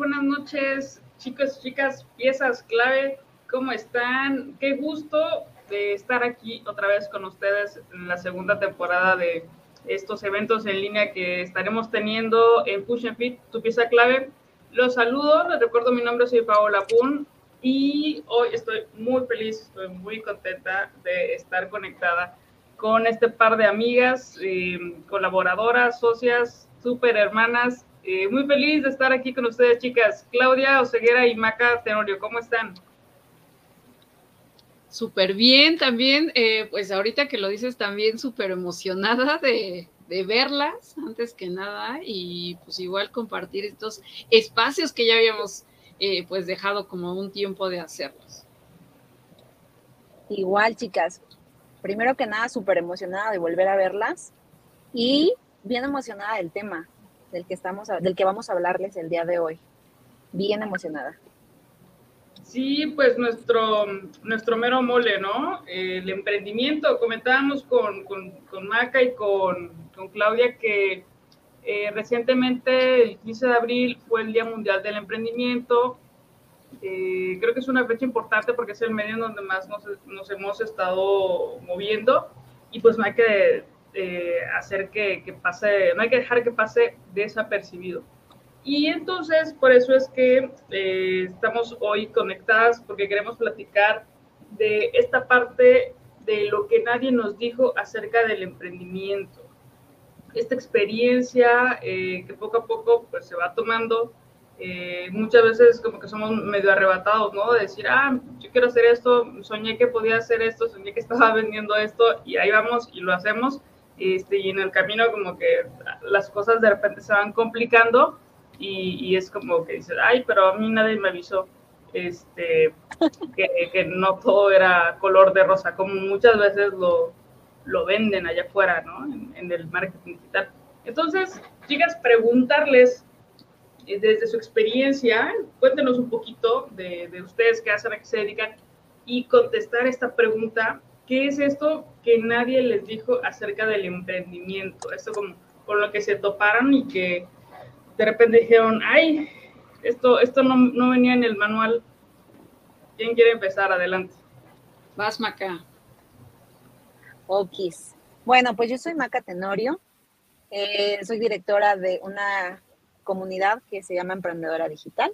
Buenas noches, chicos chicas, piezas clave, ¿cómo están? Qué gusto de estar aquí otra vez con ustedes en la segunda temporada de estos eventos en línea que estaremos teniendo en Push and Fit, tu pieza clave. Los saludo, les recuerdo mi nombre, soy Paola Pun y hoy estoy muy feliz, estoy muy contenta de estar conectada con este par de amigas, eh, colaboradoras, socias, súper hermanas. Eh, muy feliz de estar aquí con ustedes, chicas. Claudia Oseguera y Maca Tenorio, ¿cómo están? Súper bien también, eh, pues ahorita que lo dices también súper emocionada de, de, verlas antes que nada y pues igual compartir estos espacios que ya habíamos eh, pues dejado como un tiempo de hacerlos. Igual chicas, primero que nada súper emocionada de volver a verlas y bien emocionada del tema del que, estamos, del que vamos a hablarles el día de hoy. Bien emocionada. Sí, pues nuestro, nuestro mero mole, ¿no? el emprendimiento. Comentábamos con, con, Maca y con, con Claudia que eh, recientemente, el 15 de abril, fue el Día Mundial del Emprendimiento. Eh, creo que es una fecha importante porque es el medio en donde más nos, nos hemos estado moviendo y pues que eh, hacer que, que pase, no hay que dejar que pase desapercibido. Y entonces, por eso es que eh, estamos hoy conectadas, porque queremos platicar de esta parte de lo que nadie nos dijo acerca del emprendimiento. Esta experiencia eh, que poco a poco pues, se va tomando, eh, muchas veces como que somos medio arrebatados, ¿no? De decir, ah, yo quiero hacer esto, soñé que podía hacer esto, soñé que estaba vendiendo esto, y ahí vamos y lo hacemos. Este, y en el camino como que las cosas de repente se van complicando y, es como que dices, ay, pero a mí nadie me avisó este, que, no todo era color de rosa, como muchas veces lo, lo venden allá afuera, ¿no? En, el marketing digital. Entonces, chicas, preguntarles eh, desde su experiencia, cuéntenos un poquito de, de ustedes qué hacen, a qué se dedican y contestar esta pregunta, ¿qué es esto que nadie les dijo acerca del emprendimiento? Esto como con lo que se toparon y que de repente dijeron, ay, esto, esto no, no venía en el manual. ¿Quién quiere empezar? Adelante. Vas, Maca. Okis. Bueno, pues yo soy Maca Tenorio. Eh, soy directora de una comunidad que se llama Emprendedora Digital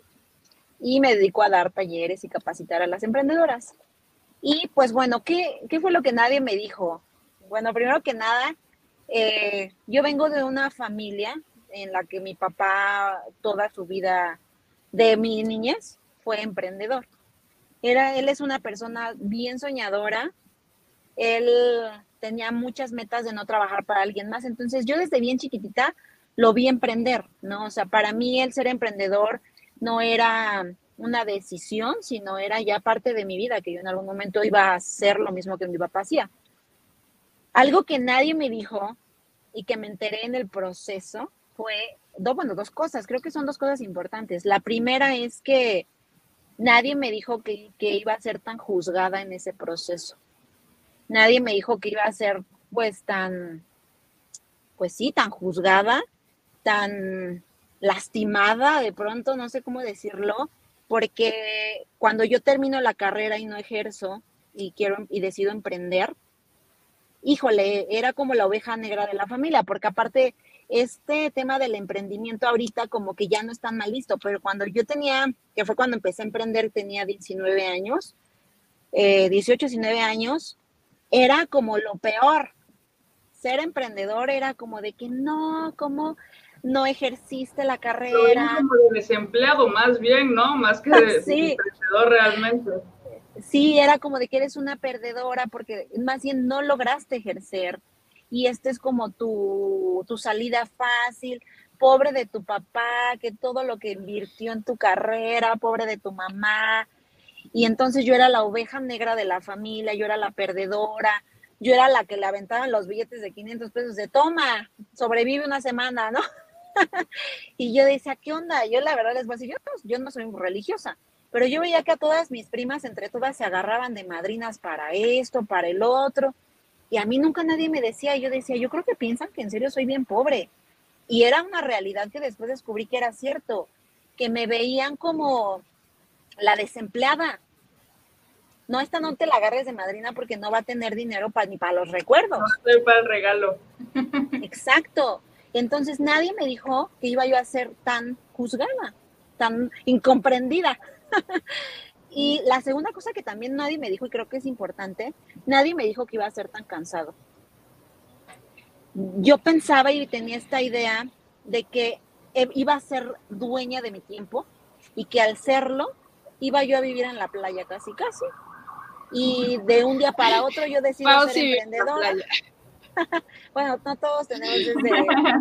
y me dedico a dar talleres y capacitar a las emprendedoras. Y pues bueno, ¿qué, qué fue lo que nadie me dijo? Bueno, primero que nada, eh, yo vengo de una familia en la que mi papá toda su vida de mi niñez fue emprendedor. Era, él es una persona bien soñadora, él tenía muchas metas de no trabajar para alguien más, entonces yo desde bien chiquitita lo vi emprender, ¿no? O sea, para mí el ser emprendedor no era una decisión, sino era ya parte de mi vida, que yo en algún momento iba a hacer lo mismo que mi papá hacía. Algo que nadie me dijo y que me enteré en el proceso fue, bueno, dos cosas, creo que son dos cosas importantes. La primera es que nadie me dijo que, iba a ser tan juzgada en ese proceso. Nadie me dijo que iba a ser pues tan, pues sí, tan juzgada, tan lastimada de pronto, no sé cómo decirlo, porque cuando yo termino la carrera y no ejerzo y quiero y decido emprender, híjole, era como la oveja negra de la familia, porque aparte este tema del emprendimiento ahorita como que ya no está mal listo, pero cuando yo tenía, que fue cuando empecé a emprender, tenía 19 años, 18, 19 años, era como lo peor. Ser emprendedor era como de que no, como no ejerciste la carrera. como de desempleado más bien, ¿no? Más que de, emprendedor realmente. Sí, era como de que eres una perdedora porque más bien no lograste ejercer y este es como tu, tu salida fácil, pobre de tu papá, que todo lo que invirtió en tu carrera, pobre de tu mamá. Y entonces yo era la oveja negra de la familia, yo era la perdedora, yo era la que le aventaban los billetes de 500 pesos de toma, sobrevive una semana, ¿no? y yo decía, ¿qué onda? Yo la verdad les voy a decir, yo, yo no soy religiosa, pero yo veía que a todas mis primas, entre todas, se agarraban de madrinas para esto, para el otro. Y a mí nunca nadie me decía, yo decía, yo creo que piensan que en serio soy bien pobre. Y era una realidad que después descubrí que era cierto. que me veían como la desempleada. No, esta no te la agarres de madrina porque no va a tener dinero para, ni para los recuerdos. No, para el regalo. Exacto. Entonces nadie me dijo que iba yo a ser tan juzgada, tan incomprendida. y la segunda cosa que también nadie me dijo, y creo que es importante, nadie me dijo que iba a ser tan cansado. Yo pensaba y tenía esta idea de que iba a ser dueña de mi tiempo y que al serlo iba yo a vivir en la playa casi casi y de un día para otro yo decido ser emprendedora. bueno, no todos tenemos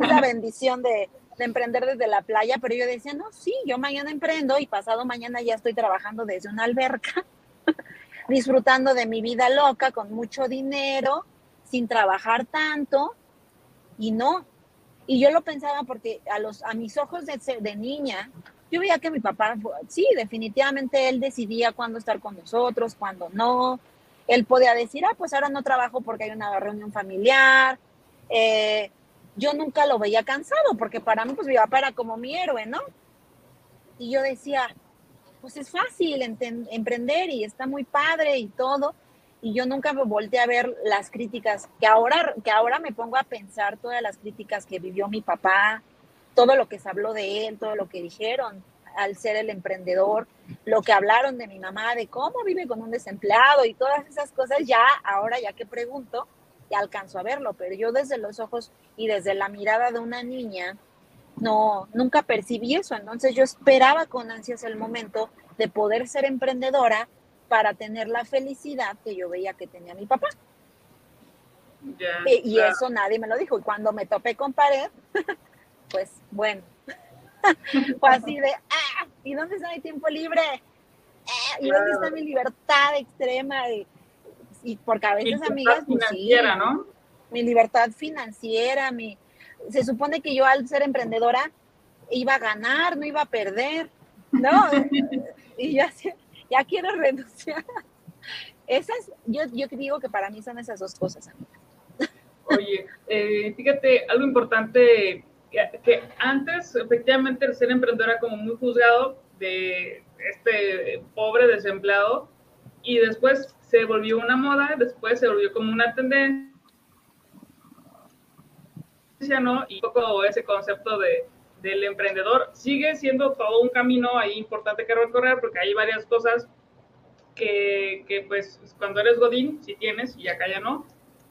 esa bendición de, emprender desde la playa, pero yo decía, no, sí, yo mañana emprendo y pasado mañana ya estoy trabajando desde una alberca, disfrutando de mi vida loca con mucho dinero, sin trabajar tanto, y no. Y yo lo pensaba porque a, los, a mis ojos de, de niña, yo veía que mi papá, sí, definitivamente él decidía cuándo estar con nosotros, cuándo no. Él podía decir, ah, pues ahora no trabajo porque hay una reunión familiar. Eh, yo nunca lo veía cansado, porque para mí, pues mi papá era como mi héroe, ¿no? Y yo decía, pues es fácil emprender y está muy padre y todo. Y yo nunca me volteé a ver las críticas, que ahora, que ahora me pongo a pensar todas las críticas que vivió mi papá, todo lo que se habló de él, todo lo que dijeron al ser el emprendedor, lo que hablaron de mi mamá, de cómo vive con un desempleado y todas esas cosas, ya ahora ya que pregunto, ya alcanzo a verlo, pero yo desde los ojos y desde la mirada de una niña, no, nunca percibí eso, entonces yo esperaba con ansias el momento de poder ser emprendedora para tener la felicidad que yo veía que tenía mi papá. y, eso nadie me lo dijo. Y cuando me topé con pared, pues bueno, fue así de, ah, ¿y dónde está mi tiempo libre? ¿Y dónde está mi libertad extrema? Y, porque a veces, amigas, pues financiera, ¿no? Mi libertad financiera, mi... Se supone que yo al ser emprendedora iba a ganar, no iba a perder, ¿no? y ya, ya quiero renunciar. Esas, yo, yo digo que para mí son esas dos cosas, amigas. Oye, eh, fíjate, algo importante que, antes efectivamente el ser emprendedor era como muy juzgado de este pobre desempleado y después se volvió una moda, después se volvió como una tendencia, ¿no? Y un poco ese concepto de, del emprendedor sigue siendo todo un camino ahí importante que recorrer porque hay varias cosas que, que pues cuando eres Godín, si tienes y acá ya no,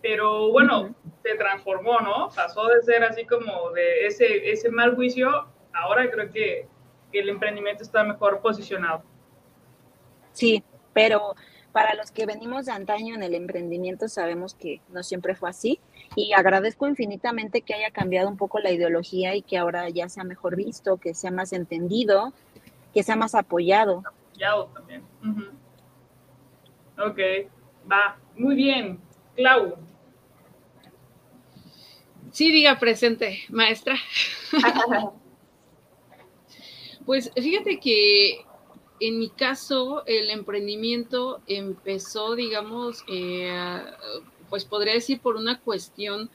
pero bueno, se transformó, ¿no? Pasó de ser así como de ese, ese mal juicio, ahora creo que, que el emprendimiento está mejor posicionado. Sí, pero para los que venimos de antaño en el emprendimiento sabemos que no siempre fue así y agradezco infinitamente que haya cambiado un poco la ideología y que ahora ya sea mejor visto, que sea más entendido, que sea más apoyado. Apoyado también. Ok, va, muy bien. Clau, Sí, diga presente, maestra. pues fíjate que en mi caso el emprendimiento empezó, digamos, eh, pues podría decir por una cuestión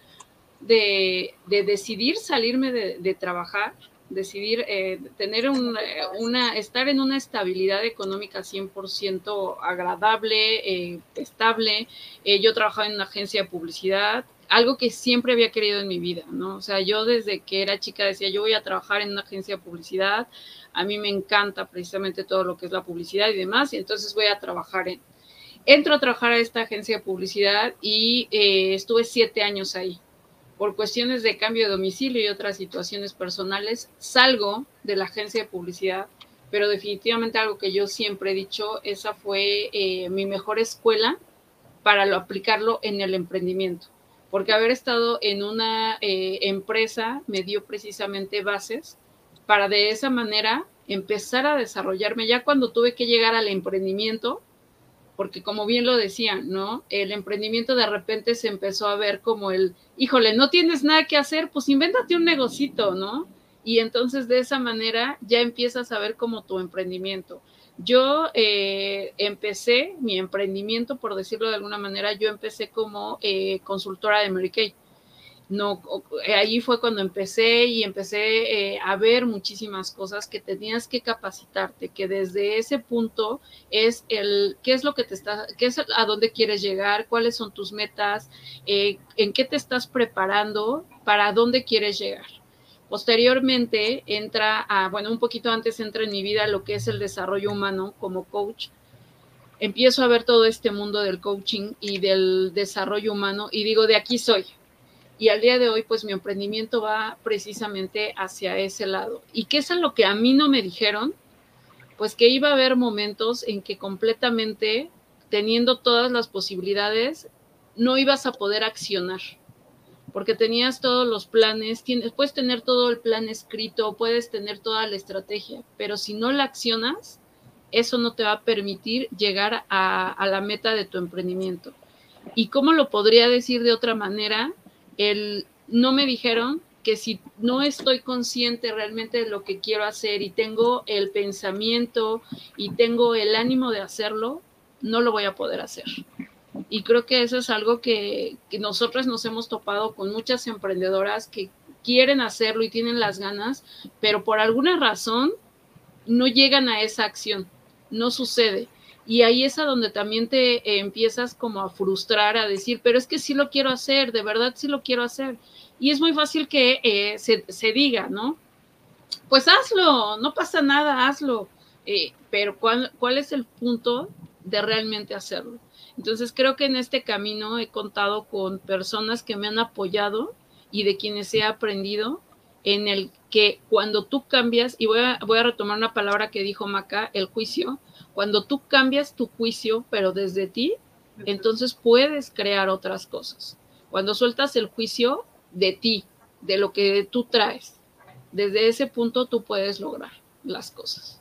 de, decidir salirme de, trabajar, decidir eh, tener una, estar en una estabilidad económica 100% agradable, eh, estable. yo trabajaba en una agencia de publicidad, algo que siempre había querido en mi vida, ¿no? O sea, yo desde que era chica decía, yo voy a trabajar en una agencia de publicidad, a mí me encanta precisamente todo lo que es la publicidad y demás, y entonces voy a trabajar en... Entro a trabajar a esta agencia de publicidad y eh, estuve siete años ahí. Por cuestiones de cambio de domicilio y otras situaciones personales, salgo de la agencia de publicidad, pero definitivamente algo que yo siempre he dicho, esa fue eh, mi mejor escuela para lo, aplicarlo en el emprendimiento porque haber estado en una eh, empresa me dio precisamente bases para de esa manera empezar a desarrollarme ya cuando tuve que llegar al emprendimiento, porque como bien lo decía, ¿no? El emprendimiento de repente se empezó a ver como el, híjole, no tienes nada que hacer, pues invéntate un negocito, ¿no? Y entonces de esa manera ya empiezas a ver como tu emprendimiento. Yo eh, empecé mi emprendimiento, por decirlo de alguna manera, yo empecé como eh, consultora de Mary Kay. no, eh, ahí fue cuando empecé y empecé a ver muchísimas cosas que tenías que capacitarte, que desde ese punto es el qué es lo que te está, qué es a dónde quieres llegar, cuáles son tus metas, en qué te estás preparando, para dónde quieres llegar. Posteriormente entra a, bueno, un poquito antes entra en mi vida lo que es el desarrollo humano como coach. Empiezo a ver todo este mundo del coaching y del desarrollo humano y digo, de aquí soy, y al día de hoy, pues mi emprendimiento va precisamente hacia ese lado. ¿Y qué es lo que a mí no me dijeron? Pues que iba a haber momentos en que completamente, teniendo todas las posibilidades, no ibas a poder accionar. Porque tenías todos los planes, tienes, puedes tener todo el plan escrito, puedes tener toda la estrategia, pero si no la accionas, eso no te va a permitir llegar a, a la meta de tu emprendimiento. ¿Y cómo lo podría decir de otra manera? el no me dijeron que si no estoy consciente realmente de lo que quiero hacer y tengo el pensamiento y tengo el ánimo de hacerlo, no lo voy a poder hacer. Y creo que eso es algo que, que nosotros nos hemos topado con muchas emprendedoras que quieren hacerlo y tienen las ganas, pero por alguna razón no llegan a esa acción, no sucede. Y ahí es a donde también te eh, empiezas como a frustrar, a decir, pero es que sí lo quiero hacer, de verdad sí lo quiero hacer. Y es muy fácil que eh, se, diga, ¿no? Pues hazlo, no pasa nada, hazlo. Eh, pero ¿cuál, ¿cuál es el punto de realmente hacerlo? Entonces creo que en este camino he contado con personas que me han apoyado y de quienes he aprendido en el que cuando tú cambias, y voy a, voy a retomar una palabra que dijo Maca, el juicio, cuando tú cambias tu juicio, pero desde ti, entonces puedes crear otras cosas. Cuando sueltas el juicio de ti, de lo que tú traes, desde ese punto tú puedes lograr las cosas.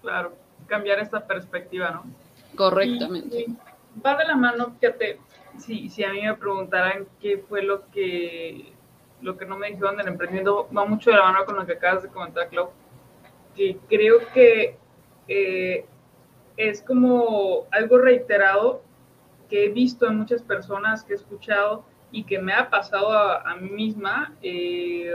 Claro, cambiar esta perspectiva, ¿no? Correctamente. va de la mano, fíjate, si, si a mí me preguntaran qué fue lo que, lo que no me dijeron del emprendimiento, va mucho de la mano con lo que acabas de comentar, Clau, que creo que eh, es como algo reiterado que he visto en muchas personas que he escuchado y que me ha pasado a, mí misma. Eh,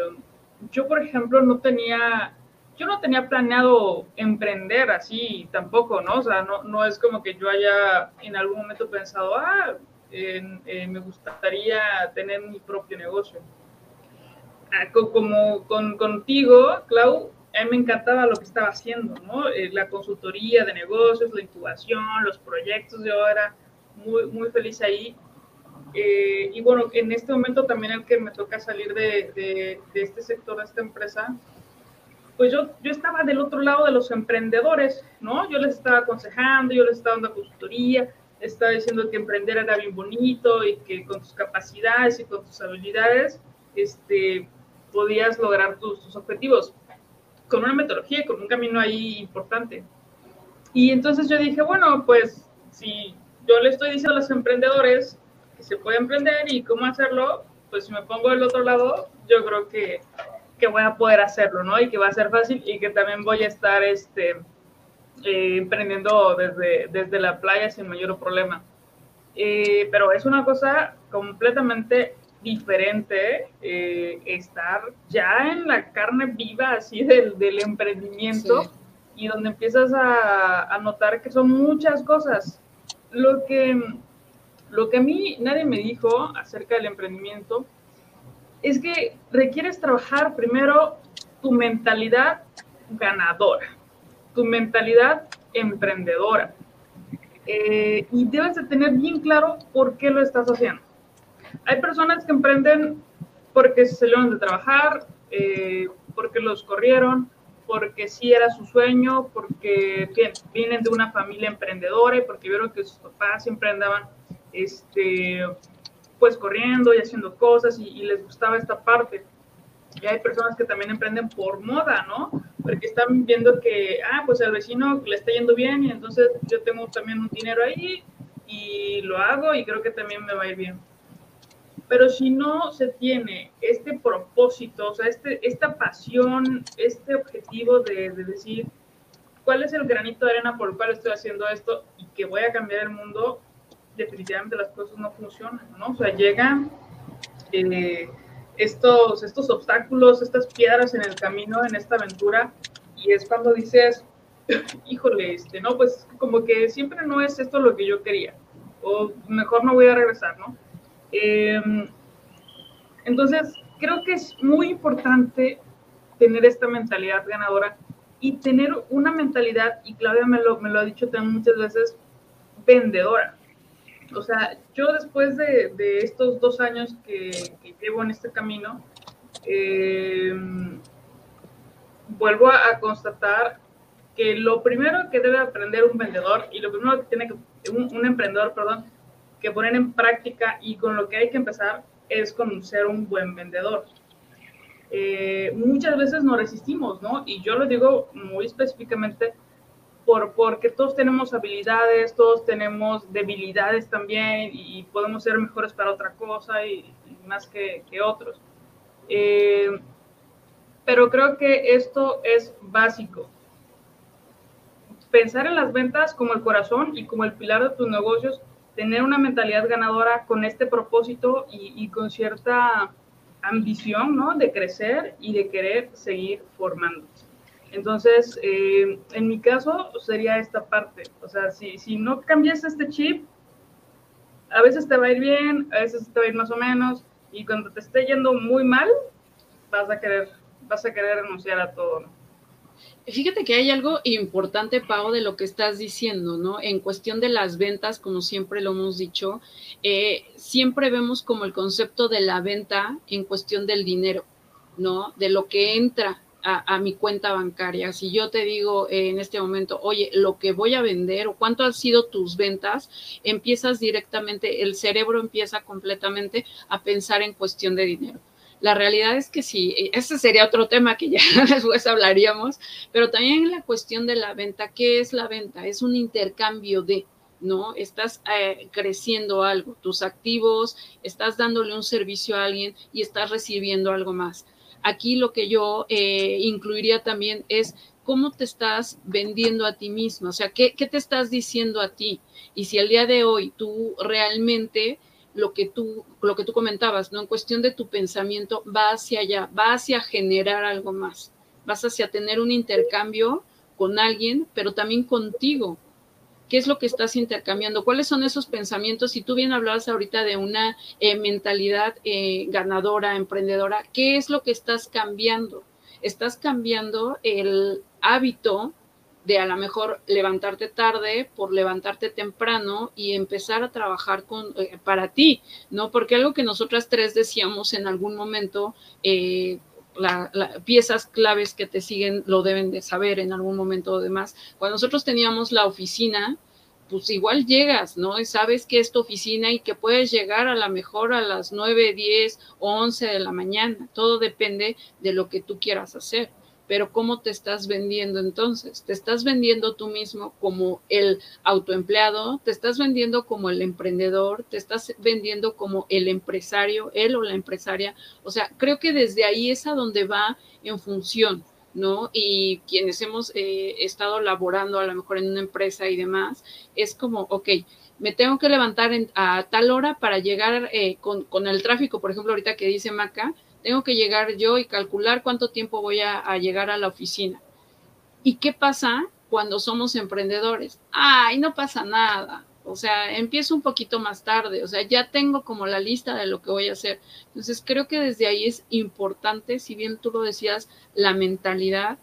yo, por ejemplo, no tenía, yo no tenía planeado emprender así tampoco, ¿no? O sea, no, no es como que yo haya en algún momento pensado, ah, eh, me gustaría tener mi propio negocio. Ah, como con, contigo, Clau, a mí me encantaba lo que estaba haciendo, ¿no? Eh, la consultoría de negocios, la incubación, los proyectos, yo era muy, muy feliz ahí. Eh, y bueno, en este momento también el que me toca salir de, de, este sector, de esta empresa, pues yo, yo estaba del otro lado de los emprendedores, ¿no? Yo les estaba aconsejando, yo les estaba dando consultoría, estaba diciendo que emprender era bien bonito y que con tus capacidades y con tus habilidades, este, podías lograr tus, tus objetivos con una metodología y con un camino ahí importante. Y entonces yo dije, bueno, pues si yo le estoy diciendo a los emprendedores que se puede emprender y cómo hacerlo, pues si me pongo del otro lado, yo creo que, que voy a poder hacerlo, ¿no? Y que va a ser fácil y que también voy a estar este, eh, emprendiendo desde, desde la playa sin mayor problema. Eh, pero es una cosa completamente diferente eh, estar ya en la carne viva así del, del emprendimiento y donde empiezas a, notar que son muchas cosas. Lo que, lo que a mí nadie me dijo acerca del emprendimiento es que requieres trabajar primero tu mentalidad ganadora, tu mentalidad emprendedora. Eh, y debes de tener bien claro por qué lo estás haciendo hay personas que emprenden porque se salieron de trabajar, eh, porque los corrieron, porque sí era su sueño, porque vienen de una familia emprendedora y porque vieron que sus papás siempre este, pues corriendo y haciendo cosas y, y, les gustaba esta parte. Y hay personas que también emprenden por moda, ¿no? Porque están viendo que, ah, pues al vecino le está yendo bien y entonces yo tengo también un dinero ahí y lo hago y creo que también me va a ir bien. Pero si no se tiene este propósito, o sea, este, esta pasión, este objetivo de, decir, ¿cuál es el granito de arena por el cual estoy haciendo esto y que voy a cambiar el mundo? Definitivamente las cosas no funcionan, ¿no? O sea, llega eh, estos, estos obstáculos, estas piedras en el camino, en esta aventura, y es cuando dices, híjole, este, no, pues como que siempre no es esto lo que yo quería, o mejor no voy a regresar, ¿no? Em, entonces, creo que es muy importante tener esta mentalidad ganadora y tener una mentalidad, y Claudia me lo, me lo ha dicho también muchas veces, vendedora. O sea, yo después de, estos dos años que, llevo en este camino, em, vuelvo a, constatar que lo primero que debe aprender un vendedor y lo primero que tiene que, un, un emprendedor, perdón, que poner en práctica y con lo que hay que empezar es con ser un buen vendedor. Eh, muchas veces nos resistimos, ¿no? Y yo lo digo muy específicamente por, porque todos tenemos habilidades, todos tenemos debilidades también y podemos ser mejores para otra cosa y, más que, otros. Eh, pero creo que esto es básico. Pensar en las ventas como el corazón y como el pilar de tus negocios, tener una mentalidad ganadora con este propósito y, y con cierta ambición, ¿no? De crecer y de querer seguir formándose. Entonces, eh, en mi caso sería esta parte. O sea, si, si no cambias este chip, a veces te va a ir bien, a veces te va a ir más o menos, y cuando te esté yendo muy mal, vas a querer, vas a querer renunciar a todo, ¿no? Fíjate que hay algo importante, Pau, de lo que estás diciendo, ¿no? En cuestión de las ventas, como siempre lo hemos dicho, eh, siempre vemos como el concepto de la venta en cuestión del dinero, ¿no? De lo que entra a, mi cuenta bancaria. Si yo te digo eh, en este momento, oye, lo que voy a vender o cuánto han sido tus ventas, empiezas directamente, el cerebro empieza completamente a pensar en cuestión de dinero. La realidad es que sí, e, ese sería otro tema que ya después hablaríamos, pero también la cuestión de la venta, ¿qué es la venta? Es un intercambio de, ¿no? Estás eh, creciendo algo, tus activos, estás dándole un servicio a alguien y estás recibiendo algo más. Aquí lo que yo eh, incluiría también es cómo te estás vendiendo a ti mismo, o sea, ¿qué, ¿qué te estás diciendo a ti? Y si el día de hoy tú realmente lo que tú, lo que tú comentabas, ¿no? En cuestión de tu pensamiento, va hacia allá, va hacia generar algo más, vas hacia tener un intercambio con alguien, pero también contigo. ¿Qué es lo que estás intercambiando? ¿Cuáles son esos pensamientos? Si tú bien hablabas ahorita de una eh, mentalidad eh, ganadora, emprendedora, ¿qué es lo que estás cambiando? Estás cambiando el hábito de a lo mejor levantarte tarde por levantarte temprano y empezar a trabajar con, eh, para ti, ¿no? Porque algo que nosotras tres decíamos en algún momento, las piezas claves que te siguen lo deben de saber en algún momento o demás. Cuando nosotros teníamos la oficina, pues igual llegas, ¿no? Y sabes que es tu oficina y que puedes llegar a lo mejor a las 9, 10 o 11 de la mañana. Todo depende de lo que tú quieras hacer pero ¿cómo te estás vendiendo entonces? ¿Te estás vendiendo tú mismo como el autoempleado? ¿Te estás vendiendo como el emprendedor? ¿Te estás vendiendo como el empresario, él o la empresaria? O sea, creo que desde ahí es a donde va en función, ¿no? Y quienes hemos eh, estado laborando a lo mejor en una empresa y demás, es como, ok, me tengo que levantar a tal hora para llegar eh, con, con el tráfico, por ejemplo, ahorita que dice Maca, tengo que llegar yo y calcular cuánto tiempo voy a, llegar a la oficina. ¿Y qué pasa cuando somos emprendedores? Ay, no pasa nada. O sea, empiezo un poquito más tarde, o sea, ya tengo como la lista de lo que voy a hacer. Entonces, creo que desde ahí es importante, si bien tú lo decías, la mentalidad,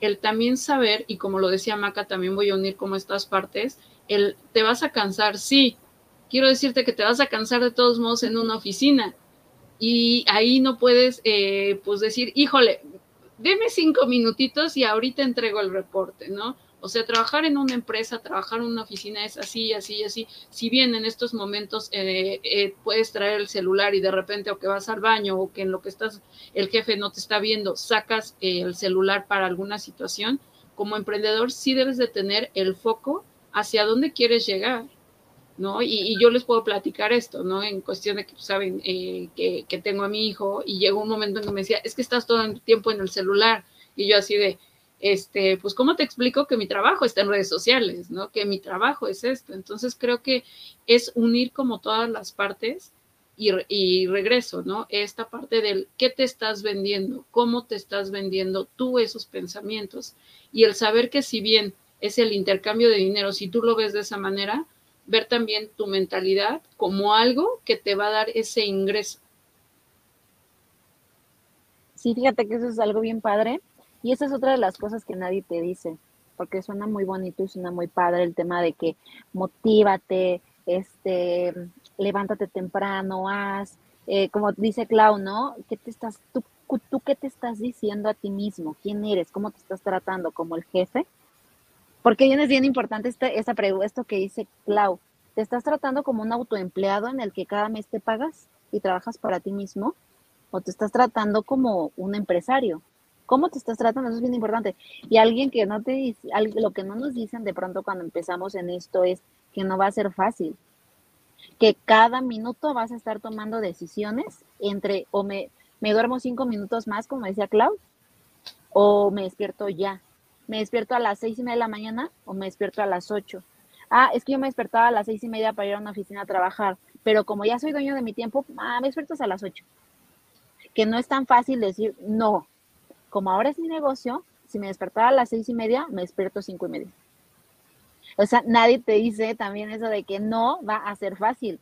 el también saber, y como lo decía Maca, también voy a unir como estas partes, el te vas a cansar, sí. Quiero decirte que te vas a cansar de todos modos en una oficina, y ahí no puedes, eh, pues decir, híjole, deme cinco minutitos y ahorita entrego el reporte, ¿no? O sea, trabajar en una empresa, trabajar en una oficina es así, así, así. Si bien en estos momentos eh, eh, puedes traer el celular y de repente o que vas al baño o que en lo que estás, el jefe no te está viendo, sacas el celular para alguna situación, como emprendedor sí debes de tener el foco hacia dónde quieres llegar. ¿No? Y, yo les puedo platicar esto, ¿no? En cuestión de que pues, saben eh, que, tengo a mi hijo y llegó un momento en que me decía, es que estás todo el tiempo en el celular. Y yo así de, este, pues, ¿cómo te explico que mi trabajo está en redes sociales, ¿no? Que mi trabajo es esto. Entonces creo que es unir como todas las partes y, regreso, ¿no? Esta parte del qué te estás vendiendo, cómo te estás vendiendo tú esos pensamientos. Y el saber que si bien es el intercambio de dinero, si tú lo ves de esa manera, ver también tu mentalidad como algo que te va a dar ese ingreso. Sí, fíjate que eso es algo bien padre. Y esa es otra de las cosas que nadie te dice, porque suena muy bonito y suena muy padre el tema de que motívate, este, levántate temprano, haz, eh, como dice Clau, ¿no? ¿Qué te estás, tú, tú qué te estás diciendo a ti mismo? ¿Quién eres? ¿Cómo te estás tratando? ¿Como el jefe? Porque es bien importante este, esa esto que dice Clau. ¿Te estás tratando como un autoempleado en el que cada mes te pagas y trabajas para ti mismo? ¿O te estás tratando como un empresario? ¿Cómo te estás tratando? Eso es bien importante. Y alguien que no te dice, lo que no nos dicen de pronto cuando empezamos en esto es que no va a ser fácil que cada minuto vas a estar tomando decisiones entre o me, me duermo cinco minutos más, como decía Clau, o me despierto ya. Me despierto a las seis y media de la mañana o me despierto a las ocho. Ah, es que yo me despertaba a las seis y media para ir a una oficina a trabajar, pero como ya soy dueño de mi tiempo, ah, me despierto a las ocho. Que no es tan fácil decir no. Como ahora es mi negocio, si me despertaba a las seis y media, me despierto cinco y media. O sea, nadie te dice también eso de que no va a ser fácil.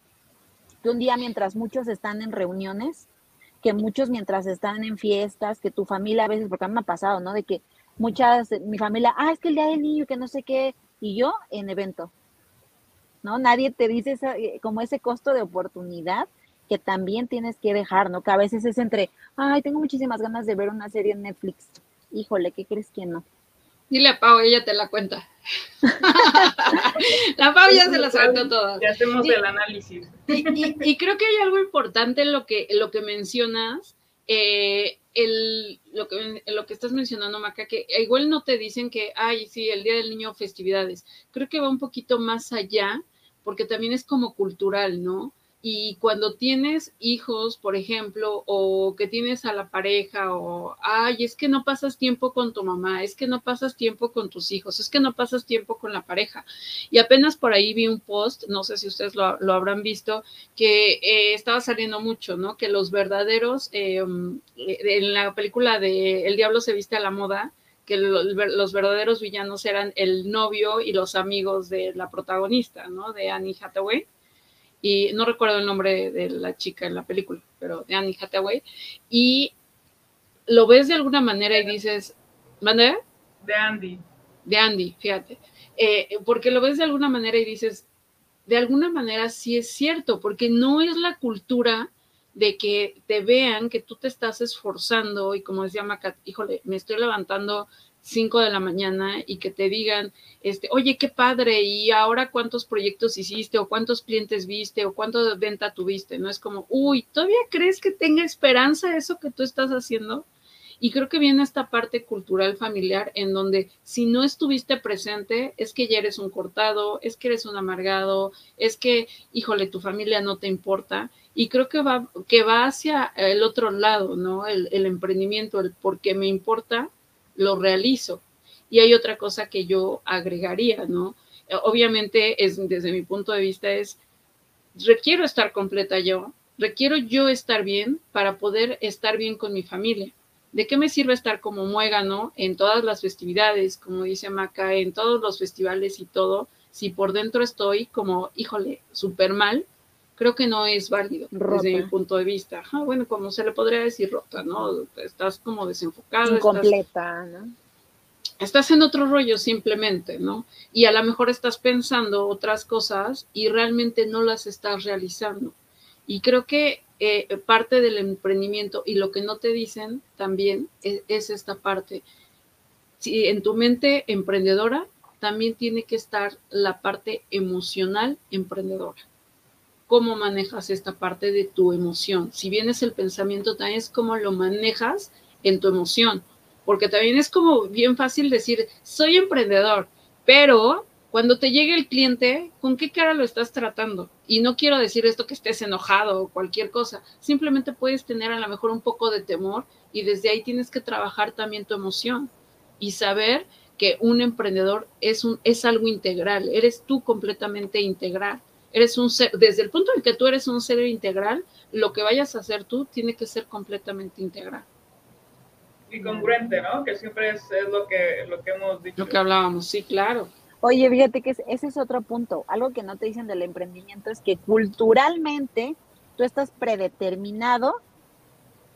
Que un día mientras muchos están en reuniones, que muchos mientras están en fiestas, que tu familia a veces, porque a mí me ha pasado, ¿no? De que muchas, mi familia, ah, es que el día del niño, que no sé qué, y yo en evento, ¿no? Nadie te dice eh, como ese costo de oportunidad que también tienes que dejar, ¿no? Que a veces es entre, ay, tengo muchísimas ganas de ver una serie en Netflix. Híjole, ¿qué crees que no? Dile a Pau, ella te la cuenta. la Pau ya se la saltó toda. Ya hacemos el análisis. Y, creo que hay algo importante en lo que, lo que mencionas, eh, el, lo, que, lo que estás mencionando, Maca, que igual no te dicen que, ay, sí, el Día del Niño, festividades. Creo que va un poquito más allá, porque también es como cultural, ¿no? Y cuando tienes hijos, por ejemplo, o que tienes a la pareja, o, ay, es que no pasas tiempo con tu mamá, es que no pasas tiempo con tus hijos, es que no pasas tiempo con la pareja. Y apenas por ahí vi un post, no sé si ustedes lo, habrán visto, que eh, estaba saliendo mucho, ¿no? Que los verdaderos, eh, mm, en la película de El diablo se viste a la moda, que los verdaderos villanos eran el novio y los amigos de la protagonista, ¿no? De Annie Hathaway y no recuerdo el nombre de la chica en la película, pero de Annie Hathaway, y lo ves de alguna manera y dices, ¿mande? De Andy. De Andy, fíjate. Eh, porque lo ves de alguna manera y dices, de alguna manera sí es cierto, porque no es la cultura de que te vean que tú te estás esforzando y como decía Macat, híjole, me estoy levantando 5 de la mañana y que te digan, este, oye, qué padre, y ahora cuántos proyectos hiciste, o cuántos clientes viste, o cuánto de venta tuviste, ¿no? Es como, uy, ¿todavía crees que tenga esperanza eso que tú estás haciendo? Y creo que viene esta parte cultural familiar en donde si no estuviste presente, es que ya eres un cortado, es que eres un amargado, es que, híjole, tu familia no te importa. Y creo que va, que va hacia el otro lado, ¿no? El, emprendimiento, el por qué me importa, lo realizo. Y hay otra cosa que yo agregaría, ¿no? Obviamente, es, desde mi punto de vista, es, requiero estar completa yo, requiero yo estar bien para poder estar bien con mi familia. ¿De qué me sirve estar como muégano en todas las festividades, como dice Maca, en todos los festivales y todo, si por dentro estoy como, híjole, súper mal? Creo que no es válido desde mi punto de vista. bueno, como se le podría decir rota, ¿no? Estás como desenfocado. Incompleta, ¿no? Estás en otro rollo simplemente, ¿no? Y a lo mejor estás pensando otras cosas y realmente no las estás realizando. Y creo que eh, parte del emprendimiento y lo que no te dicen también es, es esta parte. Si en tu mente emprendedora también tiene que estar la parte emocional emprendedora cómo manejas esta parte de tu emoción. Si bien es el pensamiento, también es cómo lo manejas en tu emoción, porque también es como bien fácil decir, soy emprendedor, pero cuando te llegue el cliente, ¿con qué cara lo estás tratando? Y no quiero decir esto que estés enojado o cualquier cosa, simplemente puedes tener a lo mejor un poco de temor y desde ahí tienes que trabajar también tu emoción y saber que un emprendedor es, un, es algo integral, eres tú completamente integral Eres un ser, desde el punto en que tú eres un ser integral, lo que vayas a hacer tú tiene que ser completamente integral. Y congruente, ¿no? Que siempre es, lo, que, lo que hemos dicho. Lo que hablábamos, sí, claro. Oye, fíjate que ese es otro punto. Algo que no te dicen del emprendimiento es que culturalmente tú estás predeterminado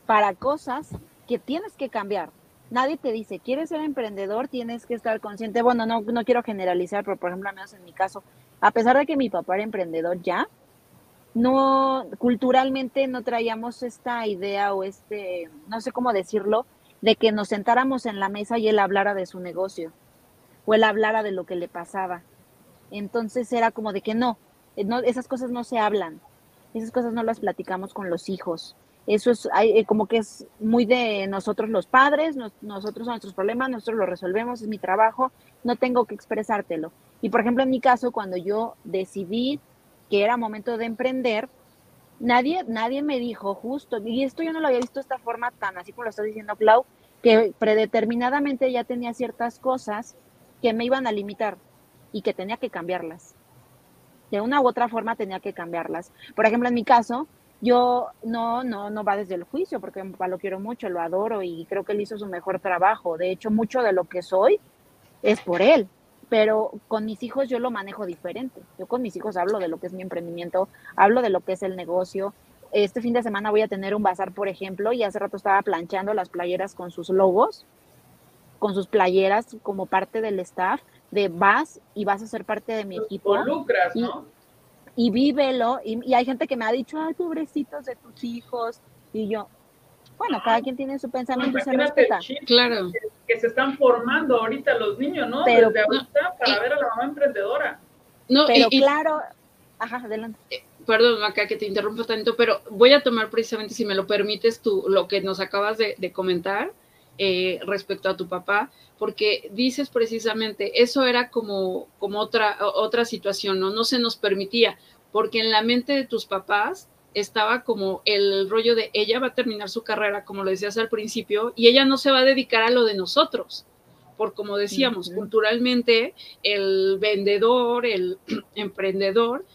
para cosas que tienes que cambiar. Nadie te dice, quieres ser emprendedor, tienes que estar consciente. Bueno, no, no quiero generalizar, pero por ejemplo, al menos en mi caso, a pesar de que mi papá era emprendedor ya, no, culturalmente no traíamos esta idea o este, no sé cómo decirlo, de que nos sentáramos en la mesa y él hablara de su negocio o él hablara de lo que le pasaba. Entonces era como de que no, eh, no esas cosas no se hablan, esas cosas no las platicamos con los hijos. Eso es eh, como que es muy de nosotros los padres, nosotros nuestros problemas, nosotros los resolvemos, es mi trabajo, no tengo que expresártelo. Y por ejemplo, en mi caso, cuando yo decidí que era momento de emprender, nadie, nadie me dijo justo, y esto yo no lo había visto de esta forma tan así como lo está diciendo Clau, que predeterminadamente ya tenía ciertas cosas que me iban a limitar y que tenía que cambiarlas. De una u otra forma tenía que cambiarlas. Por ejemplo, en mi caso, yo no, no, no va desde el juicio, porque lo quiero mucho, lo adoro y creo que él hizo su mejor trabajo. De hecho, mucho de lo que soy es por él, pero con mis hijos yo lo manejo diferente. Yo con mis hijos hablo de lo que es mi emprendimiento, hablo de lo que es el negocio. Este fin de semana voy a tener un bazar, por ejemplo, y hace rato estaba planchando las playeras con sus logos con sus playeras como parte del staff, de vas y vas a ser parte de mi equipo. y, ¿no? Y vívelo. Y, hay gente que me ha dicho, ay, pobrecitos de tus hijos. Y yo, bueno, cada quien tiene su pensamiento y se respeta. Claro. Que, se están formando ahorita los niños, ¿no? Pero, Desde ahorita para ver a la mamá emprendedora. No, pero claro, ajá, adelante. Eh, perdón, acá que te interrumpo tanto, pero voy a tomar precisamente, si me lo permites, tú, lo que nos acabas de, de comentar eh, respecto a tu papá, porque dices precisamente, eso era como, como otra, otra situación, ¿no? No se nos permitía, porque en la mente de tus papás estaba como el rollo de ella va a terminar su carrera, como lo decías al principio, y ella no se va a dedicar a lo de nosotros. Por como decíamos, culturalmente el vendedor, el emprendedor,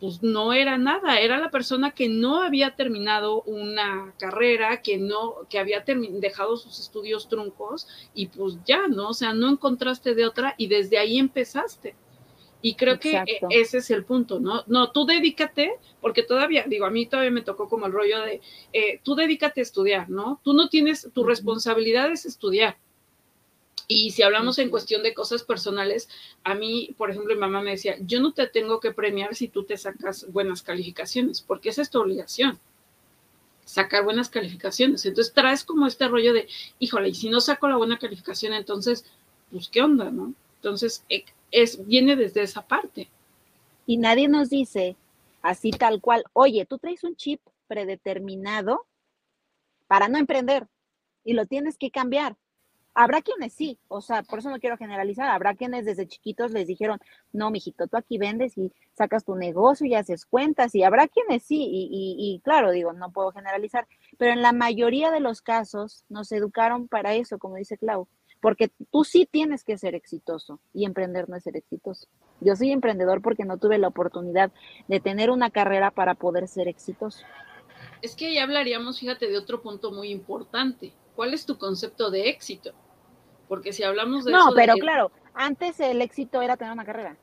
pues no era nada, era la persona que no había terminado una carrera, que no, que había dejado sus estudios truncos y pues ya, ¿no? O sea, no encontraste de otra y desde ahí empezaste. Y creo que e, ese es el punto, ¿no? No, tú dedícate, porque todavía, digo, a mí todavía me tocó como el rollo de, eh, tú dedícate a estudiar, ¿no? Tú no tienes, tu responsabilidad es estudiar y si hablamos en cuestión de cosas personales, a mí, por ejemplo, mi mamá me decía, yo no te tengo que premiar si tú te sacas buenas calificaciones, porque esa es tu obligación, sacar buenas calificaciones. Entonces traes como este rollo de, híjole, y si no saco la buena calificación, entonces, pues, ¿qué onda, no? Entonces, e, es, viene desde esa parte. Y nadie nos dice así tal cual, oye, tú traes un chip predeterminado para no emprender y lo tienes que cambiar Habrá quienes sí, o sea, por eso no quiero generalizar, habrá quienes desde chiquitos les dijeron, no, mijito, tú aquí vendes y sacas tu negocio y haces cuentas, y habrá quienes sí, y, y, claro, digo, no puedo generalizar, pero en la mayoría de los casos nos educaron para eso, como dice Clau, porque tú sí tienes que ser exitoso y emprender no es ser exitoso. Yo soy emprendedor porque no tuve la oportunidad de tener una carrera para poder ser exitoso. Es que ya hablaríamos, fíjate, de otro punto muy importante ¿Cuál es tu concepto de éxito? Porque si hablamos de... No, pero claro, antes el éxito era tener una carrera.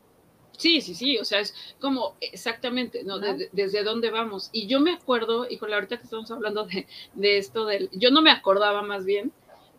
Sí, sí, sí, o sea, es como exactamente, ¿no? desde dónde vamos. Y yo me acuerdo, y con la ahorita que estamos hablando de, de, esto del, yo no me acordaba más bien,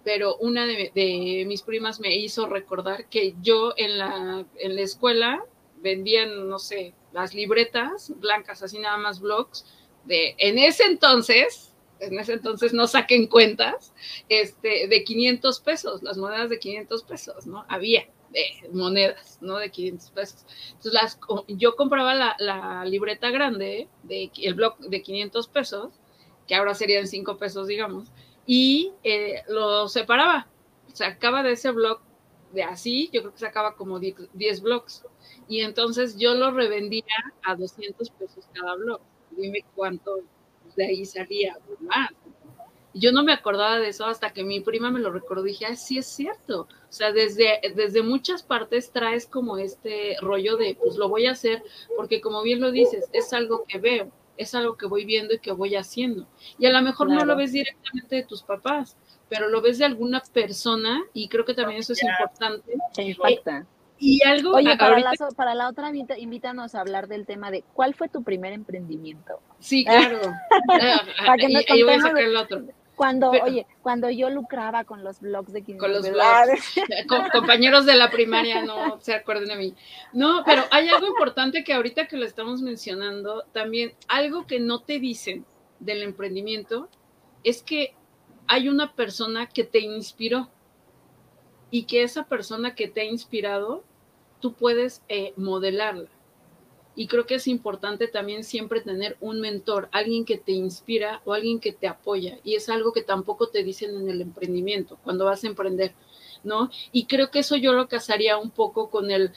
pero una de, mis primas me hizo recordar que yo en la, en la escuela vendían, no sé, las libretas blancas, así nada más blogs, de, en ese entonces, en ese entonces no saquen cuentas, este, de 500 pesos, las monedas de 500 pesos, ¿no? Había de monedas, ¿no? De 500 pesos. Entonces, las, yo compraba la, libreta grande, de, el blog de 500 pesos, que ahora serían 5 pesos, digamos, y eh, lo separaba. Sacaba de ese blog de así, yo creo que sacaba como 10 blogs. Y entonces yo lo revendía a 200 pesos cada blog. Dime cuánto de ahí salía más. Yo no me acordaba de eso hasta que mi prima me lo recordó y dije, ah, sí es cierto. O sea, desde, desde muchas partes traes como este rollo de, pues lo voy a hacer, porque como bien lo dices, es algo que veo, es algo que voy viendo y que voy haciendo. Y a lo mejor no lo ves directamente de tus papás, pero lo ves de alguna persona y creo que también eso es importante. Te impacta. Y algo. Oye, para, la, para la otra, invítanos a hablar del tema de cuál fue tu primer emprendimiento. Sí, claro. para que nos y, voy a sacar el otro. Cuando, oye, cuando yo lucraba con los blogs de Con los blogs. compañeros de la primaria no se acuerden de mí. No, pero hay algo importante que ahorita que lo estamos mencionando, también algo que no te dicen del emprendimiento es que hay una persona que te inspiró y que esa persona que te ha inspirado, tú puedes eh, modelarla. Y creo que es importante también siempre tener un mentor, alguien que te inspira o alguien que te apoya. Y es algo que tampoco te dicen en el emprendimiento, cuando vas a emprender, ¿no? Y creo que eso yo lo casaría un poco con el,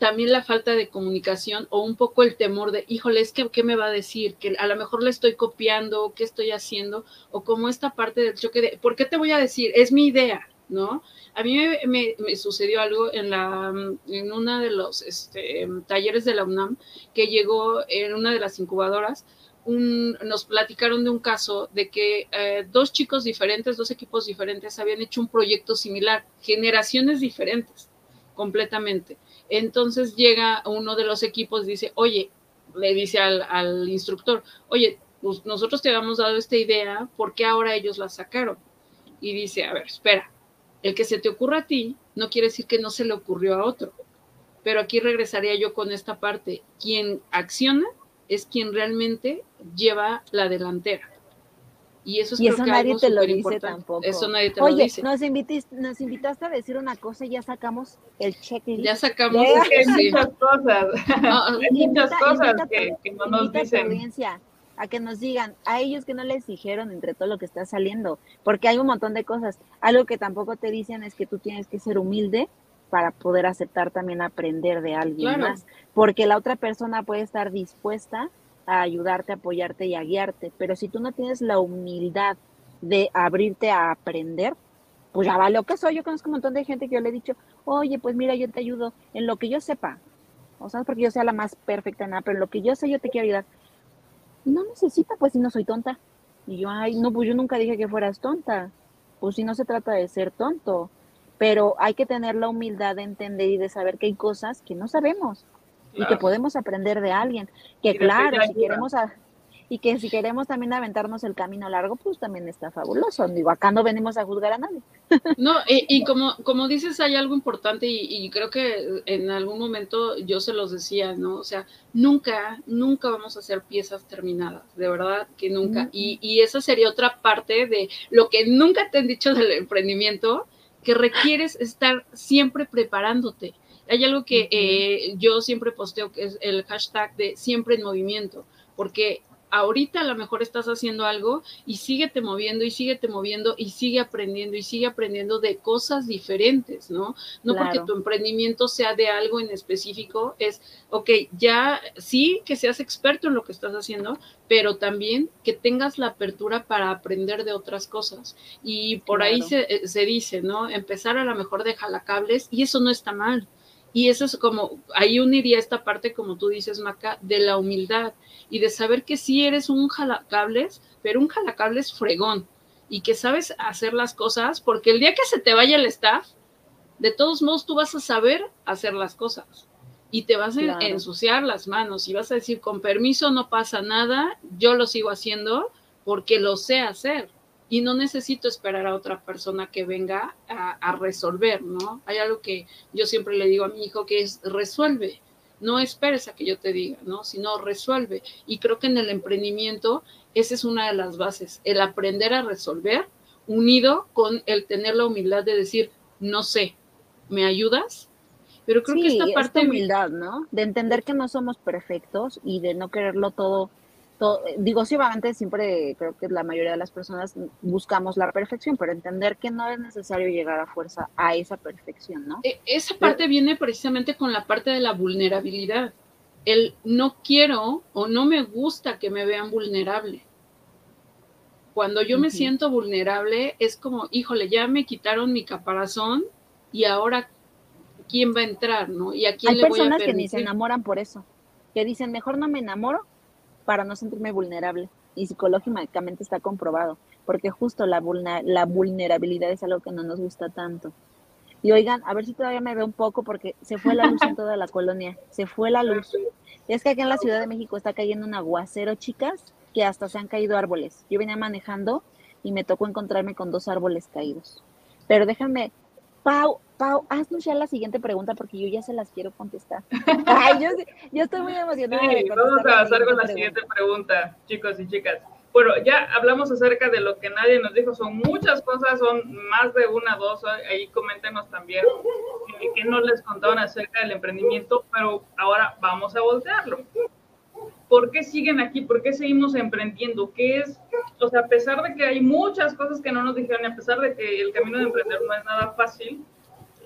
también la falta de comunicación o un poco el temor de, híjole, es que, ¿qué me va a decir? Que a lo mejor le estoy copiando, ¿qué estoy haciendo? O como esta parte del choque de, ¿por qué te voy a decir? Es mi idea, ¿no? A mí me, sucedió algo en, la, en uno de los este, talleres de la UNAM que llegó en una de las incubadoras. nos platicaron de un caso de que eh, dos chicos diferentes, dos equipos diferentes habían hecho un proyecto similar, generaciones diferentes, completamente. Entonces llega uno de los equipos dice, oye, le dice al, instructor, oye, nosotros te habíamos dado esta idea, ¿por qué ahora ellos la sacaron? Y dice, a ver, espera, el que se te ocurra a ti no quiere decir que no se le ocurrió a otro. Pero aquí regresaría yo con esta parte. Quien acciona es quien realmente lleva la delantera. Y eso es y eso nadie te lo dice tampoco. Eso nadie te lo dice. Nos, nos invitaste a decir una cosa y ya sacamos el checklist. Ya sacamos muchas cosas. muchas cosas que, no nos dicen a que nos digan, a ellos que no les dijeron entre todo lo que está saliendo, porque hay un montón de cosas. Algo que tampoco te dicen es que tú tienes que ser humilde para poder aceptar también aprender de alguien más, porque la otra persona puede estar dispuesta a ayudarte, apoyarte y a guiarte, pero si tú no tienes la humildad de abrirte a aprender, pues ya vale lo que soy. Yo conozco un montón de gente que yo le he dicho, oye, pues mira, yo te ayudo en lo que yo sepa. O sea, porque yo sea la más perfecta en nada, pero en lo que yo sé, yo te quiero ayudar no necesita, pues si no soy tonta. Y yo, ay, no, pues yo nunca dije que fueras tonta. Pues si no se trata de ser tonto. Pero hay que tener la humildad de entender y de saber que hay cosas que no sabemos y que podemos aprender de alguien. Que claro, si queremos, a, y que si queremos también aventarnos el camino largo, pues también está fabuloso. Digo, acá no venimos a juzgar a nadie. No, y, como, como dices, hay algo importante y, creo que en algún momento yo se los decía, ¿no? O sea, nunca, nunca vamos a hacer piezas terminadas, de verdad que nunca. y, y esa sería otra parte de lo que nunca te han dicho del emprendimiento, que requieres estar siempre preparándote. Hay algo que eh, yo siempre posteo, que es el hashtag de siempre en movimiento, porque ahorita a lo mejor estás haciendo algo y síguete moviendo y síguete moviendo y sigue aprendiendo y sigue aprendiendo de cosas diferentes, ¿no? No porque tu emprendimiento sea de algo en específico, es, ok, ya sí que seas experto en lo que estás haciendo, pero también que tengas la apertura para aprender de otras cosas. Y por ahí se, eh, se dice, ¿no? Empezar a lo mejor de jalacables y eso no está mal. Y eso es como, ahí uniría esta parte, como tú dices, Maca, de la humildad y de saber que sí eres un jalacables, pero un jalacables fregón y que sabes hacer las cosas, porque el día que se te vaya el staff, de todos modos tú vas a saber hacer las cosas y te vas a ensuciar las manos y vas a decir, con permiso no pasa nada, yo lo sigo haciendo porque lo sé hacer y no necesito esperar a otra persona que venga a, resolver, ¿no? Hay algo que yo siempre le digo a mi hijo que es resuelve, no esperes a que yo te diga, ¿no? Sino resuelve. Y creo que en el emprendimiento esa es una de las bases, el aprender a resolver unido con el tener la humildad de decir, no sé, ¿me ayudas? Pero creo que esta parte... de humildad, ¿no? De entender que no somos perfectos y de no quererlo todo digo, sí, obviamente siempre creo que la mayoría de las personas buscamos la perfección, pero entender que no es necesario llegar a fuerza a esa perfección, ¿no? E, esa parte viene precisamente con la parte de la vulnerabilidad. El no quiero o no me gusta que me vean vulnerable. Cuando yo me siento vulnerable, es como, híjole, ya me quitaron mi caparazón y ahora, ¿quién va a entrar, no? ¿Y a quién Hay le voy a personas que ni se enamoran por eso, que dicen, mejor no me enamoro para no sentirme vulnerable. Y psicológicamente está comprobado, porque justo la, la vulnerabilidad es algo que no nos gusta tanto. Y oigan, a ver si todavía me veo un poco, porque se fue la luz en toda la colonia, se fue la luz. Es que aquí en la Ciudad de México está cayendo un aguacero, chicas, que hasta se han caído árboles. Yo venía manejando y me tocó encontrarme con dos árboles caídos. Pero déjame, Pau, Pau, haznos ya la siguiente pregunta porque yo ya se las quiero contestar. Ay, yo, yo estoy muy emocionada. Sí, vamos a avanzar con la pregunta. siguiente pregunta, chicos y chicas. Bueno, ya hablamos acerca de lo que nadie nos dijo, son muchas cosas, son más de una, dos, ahí coméntenos también eh, que no les contaron acerca del emprendimiento, pero ahora vamos a voltearlo. ¿Por qué siguen aquí? ¿Por qué seguimos emprendiendo? ¿Qué es? O sea, a pesar de que hay muchas cosas que no nos dijeron, y a pesar de que el camino de emprender no es nada fácil,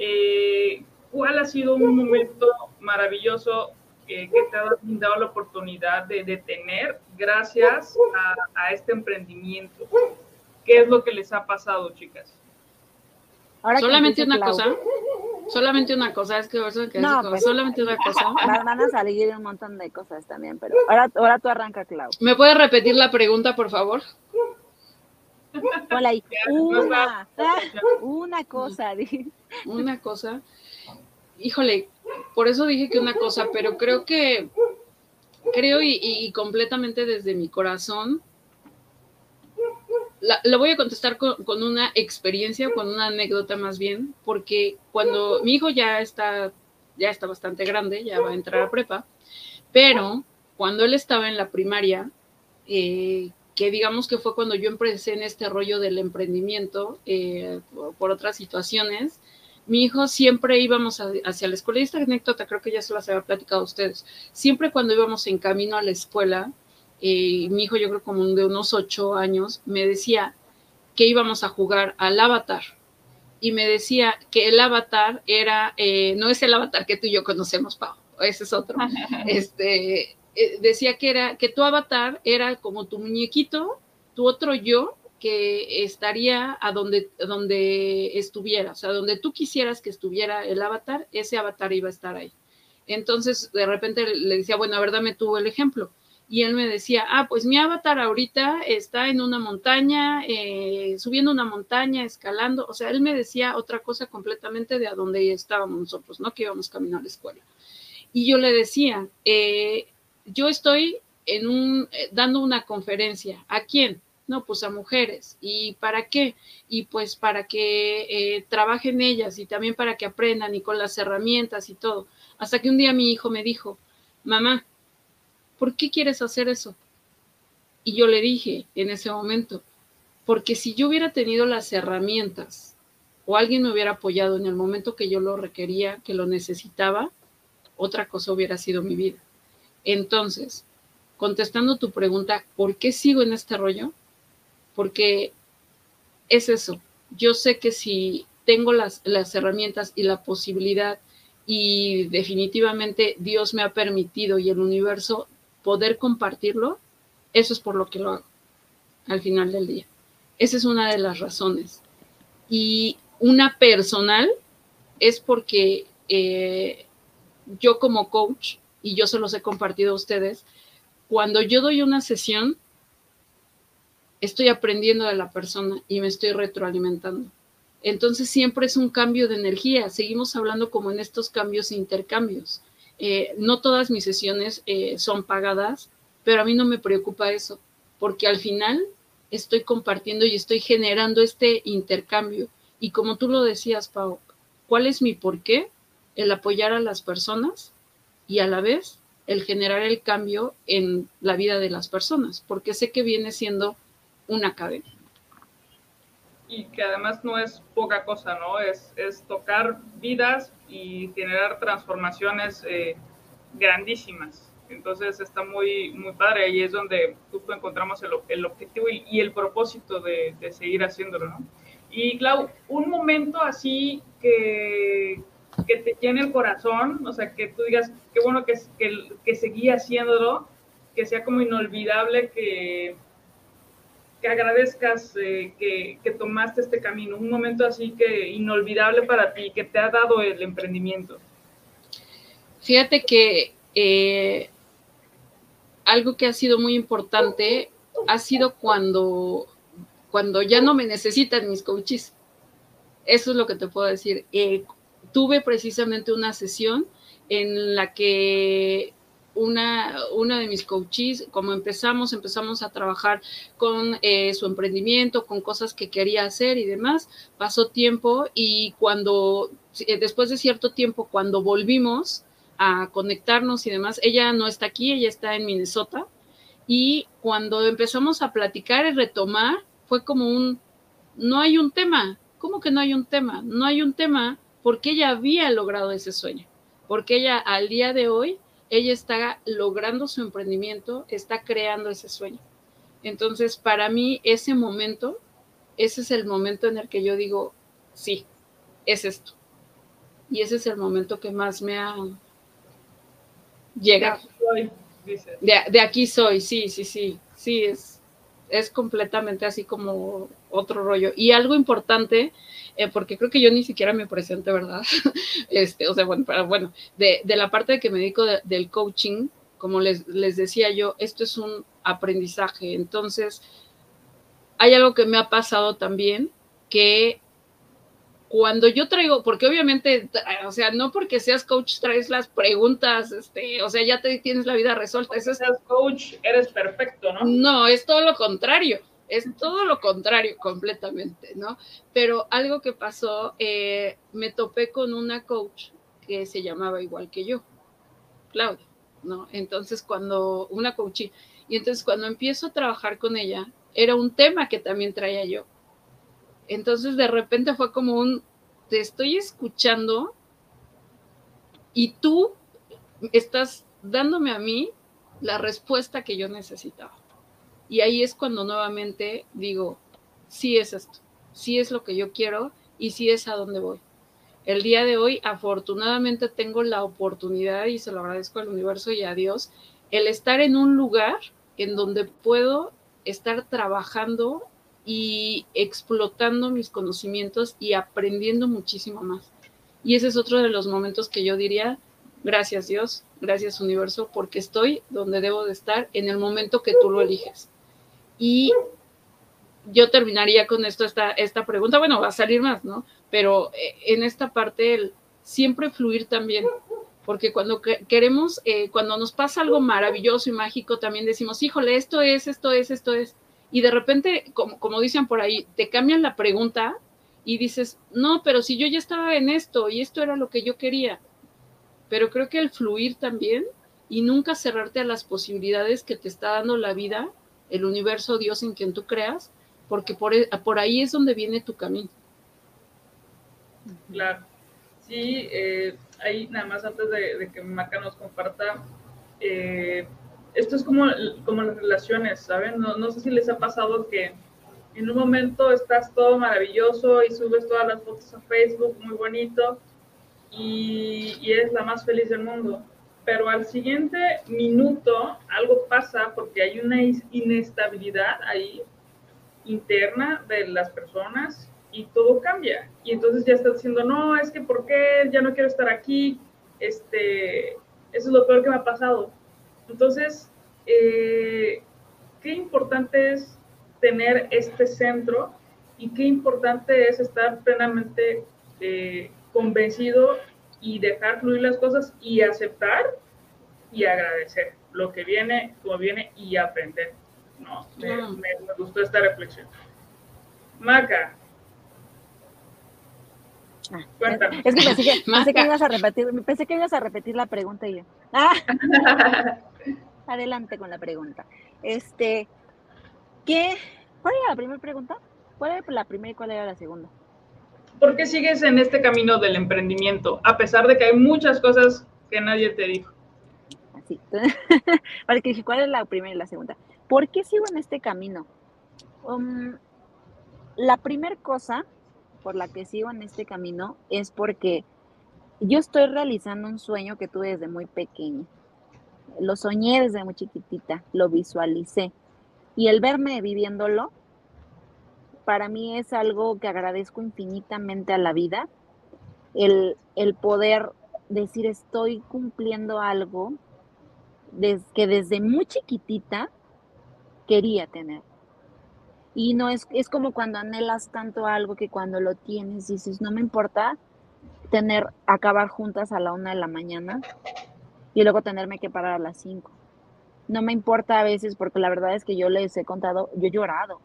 eh, ¿cuál ha sido un momento maravilloso eh, que te ha dado la oportunidad de, de tener gracias a, a este emprendimiento? ¿Qué es lo que les ha pasado, chicas? Ahora Solamente una Clau, cosa, solamente una cosa, es que eso quedé No, pues. solamente una cosa. Van a salir un montón de cosas también, pero ahora, ahora tú arranca, Clau. ¿Me puedes repetir la pregunta, por favor? No Una, una cosa. di. Una cosa. Híjole, por eso dije que una cosa, pero creo que, creo y, y completamente desde mi corazón, la, voy a contestar con, una experiencia, con una anécdota más bien, porque cuando mi hijo ya está, ya está bastante grande, ya va a entrar a prepa, pero cuando él estaba en la primaria, eh, que digamos que fue cuando yo empecé en este rollo del emprendimiento eh, por, otras situaciones, mi hijo siempre íbamos hacia la escuela, y esta anécdota creo que ya se las había platicado a ustedes, siempre cuando íbamos en camino a la escuela, eh, mi hijo yo creo como de unos ocho años, me decía que íbamos a jugar al avatar. Y me decía que el avatar era, eh, no es el avatar que tú y yo conocemos, Pau, ese es otro. este, eh, decía que era, que tu avatar era como tu muñequito, tu otro yo, que estaría a donde, donde estuviera, o sea, donde tú quisieras que estuviera el avatar, ese avatar iba a estar ahí. Entonces, de repente le decía, bueno, a ver, dame tú el ejemplo. Y él me decía, ah, pues mi avatar ahorita está en una montaña, eh, subiendo una montaña, escalando. O sea, él me decía otra cosa completamente de a donde estábamos nosotros, ¿no? Que íbamos camino a la escuela. Y yo le decía, eh, yo estoy en un, eh, dando una conferencia. ¿A quién? No, pues a mujeres. ¿Y para qué? Y pues para que trabajen ellas y también para que aprendan y con las herramientas y todo. Hasta que un día mi hijo me dijo, mamá, ¿por qué quieres hacer eso? Y yo le dije en ese momento, porque si yo hubiera tenido las herramientas o alguien me hubiera apoyado en el momento que yo lo requería, que lo necesitaba, otra cosa hubiera sido mi vida. Entonces, contestando tu pregunta, ¿por qué sigo en este rollo? Porque es eso. Yo sé que si tengo las, las herramientas y la posibilidad y definitivamente Dios me ha permitido y el universo poder compartirlo, eso es por lo que lo hago al final del día. Esa es una de las razones. Y una personal es porque eh, yo como coach, y yo se los he compartido a ustedes, cuando yo doy una sesión, estoy aprendiendo de la persona y me estoy retroalimentando. Entonces siempre es un cambio de energía. Seguimos hablando como en estos cambios e intercambios. Eh, no todas mis sesiones eh, son pagadas, pero a mí no me preocupa eso, porque al final estoy compartiendo y estoy generando este intercambio. Y como tú lo decías, Pau, ¿cuál es mi porqué? El apoyar a las personas y a la vez el generar el cambio en la vida de las personas, porque sé que viene siendo una cadena. Y que además no es poca cosa, ¿no? Es, es tocar vidas y generar transformaciones eh, grandísimas. Entonces está muy, muy padre y es donde justo encontramos el, el objetivo y, y, el propósito de, de seguir haciéndolo, ¿no? Y Clau, un momento así que, que te llene el corazón, o sea, que tú digas, qué bueno que, que, que seguí haciéndolo, que sea como inolvidable, que, que agradezcas eh, que, tomaste este camino, un momento así que inolvidable para ti, que te ha dado el emprendimiento. Fíjate que eh, algo que ha sido muy importante ha sido cuando, cuando ya no me necesitan mis coaches. Eso es lo que te puedo decir. Eh, tuve precisamente una sesión en la que una, una de mis coaches, como empezamos, empezamos a trabajar con eh, su emprendimiento, con cosas que quería hacer y demás. Pasó tiempo y cuando, eh, después de cierto tiempo, cuando volvimos a conectarnos y demás, ella no está aquí, ella está en Minnesota. Y cuando empezamos a platicar y retomar, fue como un, no hay un tema. ¿Cómo que no hay un tema? No hay un tema porque ella había logrado ese sueño, porque ella al día de hoy ella está logrando su emprendimiento, está creando ese sueño. Entonces, para mí, ese momento, ese es el momento en el que yo digo, sí, es esto. Y ese es el momento que más me ha llegado. De, de aquí soy, sí, sí, sí, sí, es, es completamente así como otro rollo. Y algo importante eh, porque creo que yo ni siquiera me presente, ¿verdad? este, o sea, bueno, pero bueno, de, de la parte de que me dedico del coaching, como les, les decía yo, esto es un aprendizaje. Entonces, hay algo que me ha pasado también, que cuando yo traigo, porque obviamente, o sea, no porque seas coach traes las preguntas, este, o sea, ya te tienes la vida resuelta. Eso es, seas coach, eres perfecto, ¿no? No, es todo lo contrario es todo lo contrario completamente, ¿no? Pero algo que pasó, eh, me topé con una coach que se llamaba igual que yo, Claudia, ¿no? Entonces cuando, una coach, y entonces cuando empiezo a trabajar con ella, era un tema que también traía yo. Entonces de repente fue como un, te estoy escuchando y tú estás dándome a mí la respuesta que yo necesitaba. Y ahí es cuando nuevamente digo, sí es esto, sí es lo que yo quiero y sí es a dónde voy. El día de hoy, afortunadamente, tengo la oportunidad, y se lo agradezco al universo y a Dios, el estar en un lugar en donde puedo estar trabajando y explotando mis conocimientos y aprendiendo muchísimo más. Y ese es otro de los momentos que yo diría, gracias Dios, gracias universo, porque estoy donde debo de estar en el momento que tú lo eliges. Y yo terminaría con esto, esta, esta pregunta. Bueno, va a salir más, ¿no? Pero eh, en esta parte, el siempre fluir también. Porque cuando queremos, eh, cuando nos pasa algo maravilloso y mágico, también decimos, híjole, esto es, esto es, esto es. Y de repente, como, como dicen por ahí, te cambian la pregunta y dices, no, pero si yo ya estaba en esto y esto era lo que yo quería. Pero creo que el fluir también y nunca cerrarte a las posibilidades que te está dando la vida el universo, Dios en quien tú creas, porque por, e, por ahí es donde viene tu camino. Claro. Sí, eh, ahí nada más antes de, que Maca nos comparta, eh, esto es como, como las relaciones, ¿saben? No, no sé si les ha pasado que en un momento estás todo maravilloso y subes todas las fotos a Facebook, muy bonito, y, y eres la más feliz del mundo pero al siguiente minuto algo pasa porque hay una inestabilidad ahí interna de las personas y todo cambia. Y entonces ya estás diciendo, no, es que ¿por qué? Ya no quiero estar aquí. Este, eso es lo peor que me ha pasado. Entonces, eh, qué importante es tener este centro y qué importante es estar plenamente eh, convencido y dejar fluir las cosas y aceptar y agradecer lo que viene, como viene y aprender. ¿no? Me, gustó esta reflexión. Maca. Ah, cuéntame. Es que pensé que, pensé que, ibas a repetir, pensé que ibas a repetir la pregunta y yo. Ah. Adelante con la pregunta. Este, ¿qué? ¿Cuál era la primera pregunta? ¿Cuál era la primera y cuál era la segunda? ¿Por qué sigues en este camino del emprendimiento? A pesar de que hay muchas cosas que nadie te dijo. Así. ¿cuál es la primera y la segunda? ¿Por qué sigo en este camino? Um, la primera cosa por la que sigo en este camino es porque yo estoy realizando un sueño que tuve desde muy pequeño. Lo soñé desde muy chiquitita, lo visualicé. Y el verme viviéndolo para mí es algo que agradezco infinitamente a la vida, el, el poder decir estoy cumpliendo algo que desde muy chiquitita quería tener. Y no es, es como cuando anhelas tanto algo que cuando lo tienes dices, no me importa tener, acabar juntas a la una de la mañana y luego tenerme que parar a las cinco. No me importa a veces porque la verdad es que yo les he contado, yo he llorado.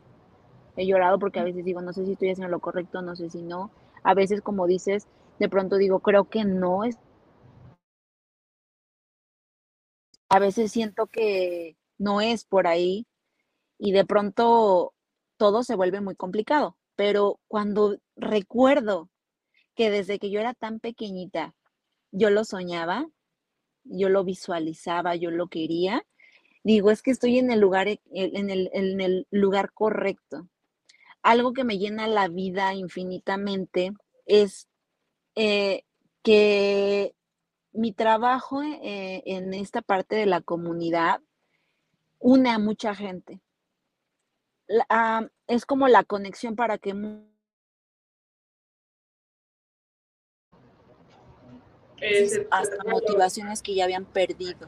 He llorado porque a veces digo, no sé si estoy haciendo lo correcto, no sé si no. A veces, como dices, de pronto digo, creo que no es a veces siento que no es por ahí y de pronto todo se vuelve muy complicado. Pero cuando recuerdo que desde que yo era tan pequeñita, yo lo soñaba, yo lo visualizaba, yo lo quería, digo, es que estoy en el lugar, e, en el, en el lugar correcto. Algo que me llena la vida infinitamente es eh, que mi trabajo eh, en esta parte de la comunidad une a mucha gente. Ah, es como la conexión para que hasta motivaciones que ya habían perdido.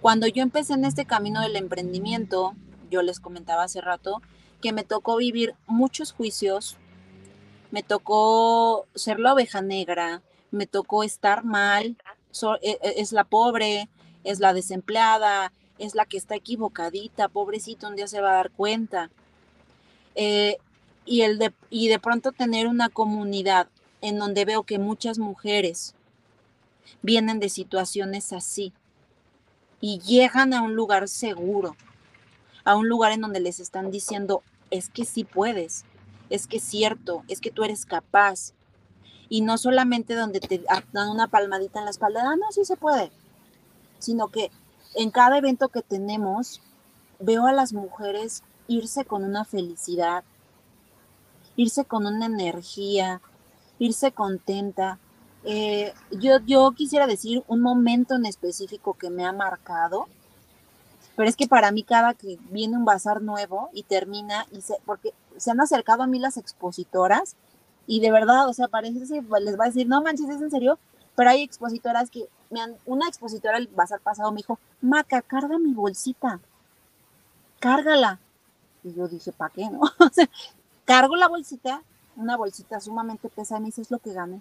Cuando yo empecé en este camino del emprendimiento, yo les comentaba hace rato que me tocó vivir muchos juicios, me tocó ser la oveja negra, me tocó estar mal, e, e, es la pobre, es la desempleada, es la que está equivocadita, pobrecito, un día se va a dar cuenta. Eh, y, el de, y de pronto tener una comunidad en donde veo que muchas mujeres vienen de situaciones así y llegan a un lugar seguro, a un lugar en donde les están diciendo, es que sí puedes, es que es cierto, es que tú eres capaz, y no solamente donde te dan una palmadita en la espalda, ah, no, sí se puede, sino que en cada evento que tenemos veo a las mujeres irse con una felicidad, irse con una energía, irse contenta. Eh, yo, yo quisiera decir un momento en específico que me ha marcado, pero es que para mí cada que viene un bazar nuevo y termina, y se, porque se han acercado a mí las expositoras y de verdad, o sea, parece que les va a decir, no manches, ¿es en serio? Pero hay expositoras que, me han, una expositora el bazar pasado me dijo, Maca, carga mi bolsita, cárgala. Y yo dije, ¿para qué no? o sea, cargo la bolsita, una bolsita sumamente pesada, y me dice, es lo que gané.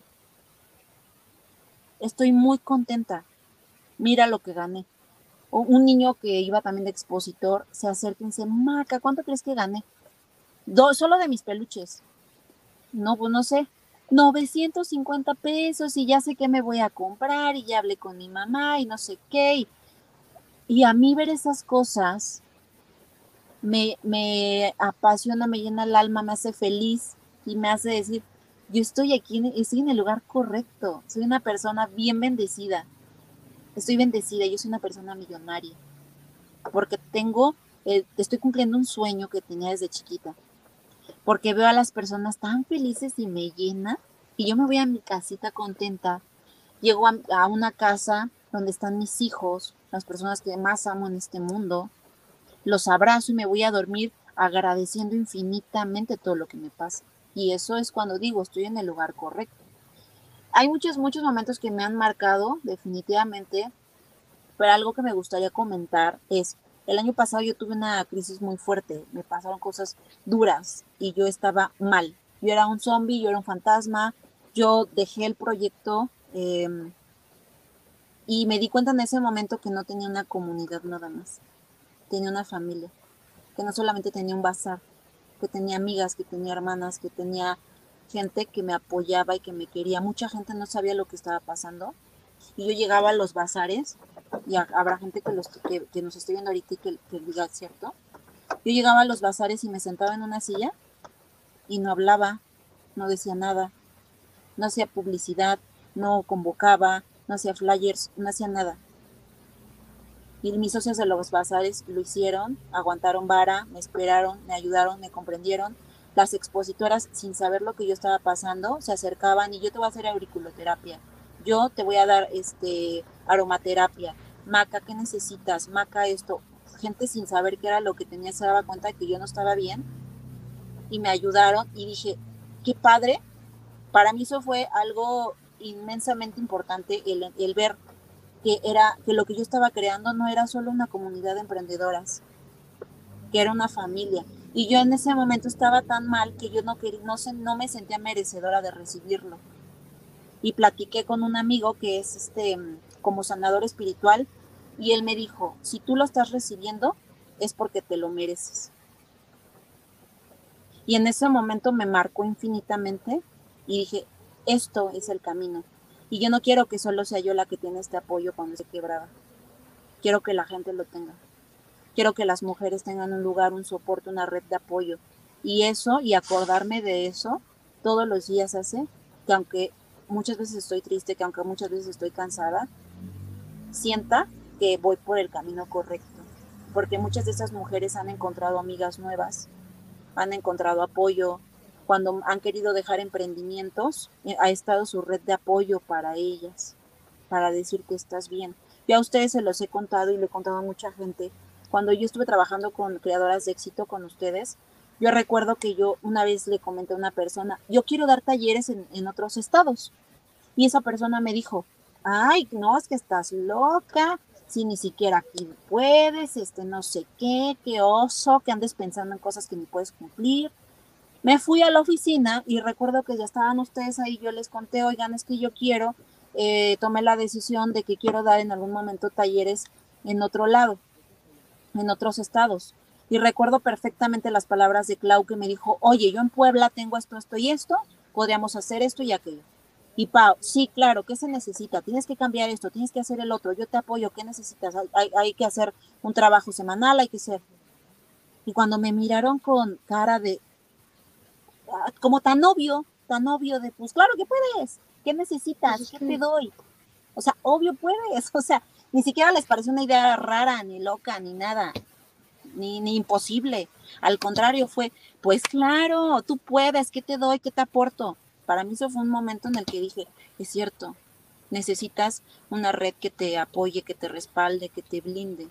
Estoy muy contenta. Mira lo que gané. Un niño que iba también de expositor se acerca y dice, Maca, ¿cuánto crees que gané? Dos, solo de mis peluches no, pues no sé, 950 pesos y ya sé qué me voy a comprar y ya hablé con mi mamá y no sé qué. Y, a mí ver esas cosas me, me apasiona, me llena el alma, me hace feliz y me hace decir, yo estoy aquí, estoy en el lugar correcto, soy una persona bien bendecida, estoy bendecida, yo soy una persona millonaria, porque tengo, eh, estoy cumpliendo un sueño que tenía desde chiquita porque veo a las personas tan felices y me llena y yo me voy a mi casita contenta. Llego a, una casa donde están mis hijos, las personas que más amo en este mundo, los abrazo y me voy a dormir agradeciendo infinitamente todo lo que me pasa. Y eso es cuando digo, estoy en el lugar correcto. Hay muchos, muchos momentos que me han marcado, definitivamente, pero algo que me gustaría comentar es, el año pasado yo tuve una crisis muy fuerte, me pasaron cosas duras y yo estaba mal. Yo era un zombie, yo era un fantasma, yo dejé el proyecto em, y me di cuenta en ese momento que no tenía una comunidad nada más, tenía una familia, que no solamente tenía un bazar, que tenía amigas, que tenía hermanas, que tenía gente que me apoyaba y que me quería. Mucha gente no sabía lo que estaba pasando y yo llegaba a los bazares y habrá gente que, los, que, nos esté viendo ahorita y que, que diga, ¿cierto? Yo llegaba a los bazares y me sentaba en una silla y no hablaba, no decía nada, no hacía publicidad, no convocaba, no hacía flyers, no hacía nada. Y mis socios de los bazares lo hicieron, aguantaron vara, me esperaron, me ayudaron, me comprendieron. Las expositoras, sin saber lo que yo estaba pasando, se acercaban y yo te voy a hacer auriculoterapia yo te voy a dar este aromaterapia, Maca, ¿qué necesitas? Maca, esto. Gente sin saber qué era lo que tenía se daba cuenta de que yo no estaba bien. y me ayudaron y dije, qué padre. Para mí eso fue algo inmensamente importante el, el ver que era que lo que yo estaba creando no era solo una comunidad de emprendedoras, que era una familia. Y yo en ese momento estaba tan mal que yo no quería, no, no me sentía merecedora de recibirlo. Y platiqué con un amigo que es este como sanador espiritual y él me dijo, si tú lo estás recibiendo es porque te lo mereces. Y en ese momento me marcó infinitamente y dije, esto es el camino. Y yo no quiero que solo sea yo la que tiene este apoyo cuando se quebraba. Quiero que la gente lo tenga. Quiero que las mujeres tengan un lugar, un soporte, una red de apoyo. Y eso, y acordarme de eso, todos los días hace que aunque muchas veces estoy triste, que aunque muchas veces estoy cansada, sienta que voy por el camino correcto. Porque muchas de esas mujeres han encontrado amigas nuevas, han encontrado apoyo, cuando han querido dejar emprendimientos, eh, ha estado su red de apoyo para ellas, para decir que estás bien. Ya a ustedes se los he contado y le he contado a mucha gente. Cuando yo estuve trabajando con creadoras de éxito con ustedes, yo recuerdo que yo una vez le comenté a una persona, yo quiero dar talleres en, otros estados. Y esa persona me dijo, ay, no, es que estás loca, si ni siquiera aquí puedes, este no sé qué, qué oso, que andes pensando en cosas que ni puedes cumplir. Me fui a la oficina y recuerdo que ya estaban ustedes ahí, yo les conté, oigan, es que yo quiero, eh, tomé la decisión de que quiero dar en algún momento talleres en otro lado, en otros estados. Y recuerdo perfectamente las palabras de Clau que me dijo, oye, yo en Puebla tengo esto, esto y esto, podríamos hacer esto y aquello. Y Pau, sí, claro, ¿qué se necesita? Tienes que cambiar esto, tienes que hacer el otro, yo te apoyo, ¿qué necesitas? Hay, hay que hacer un trabajo semanal, hay que ser. Y cuando me miraron con cara de, como tan obvio, tan obvio de, pues claro que puedes, ¿qué necesitas? Pues ¿Qué te doy? O sea, obvio puedes, o sea, ni siquiera les parece una idea rara, ni loca, ni nada, ni, ni imposible. Al contrario, fue, pues claro, tú puedes, ¿qué te doy? ¿Qué te aporto? Para mí eso fue un momento en el que dije, es cierto, necesitas una red que te apoye, que te respalde, que te blinde.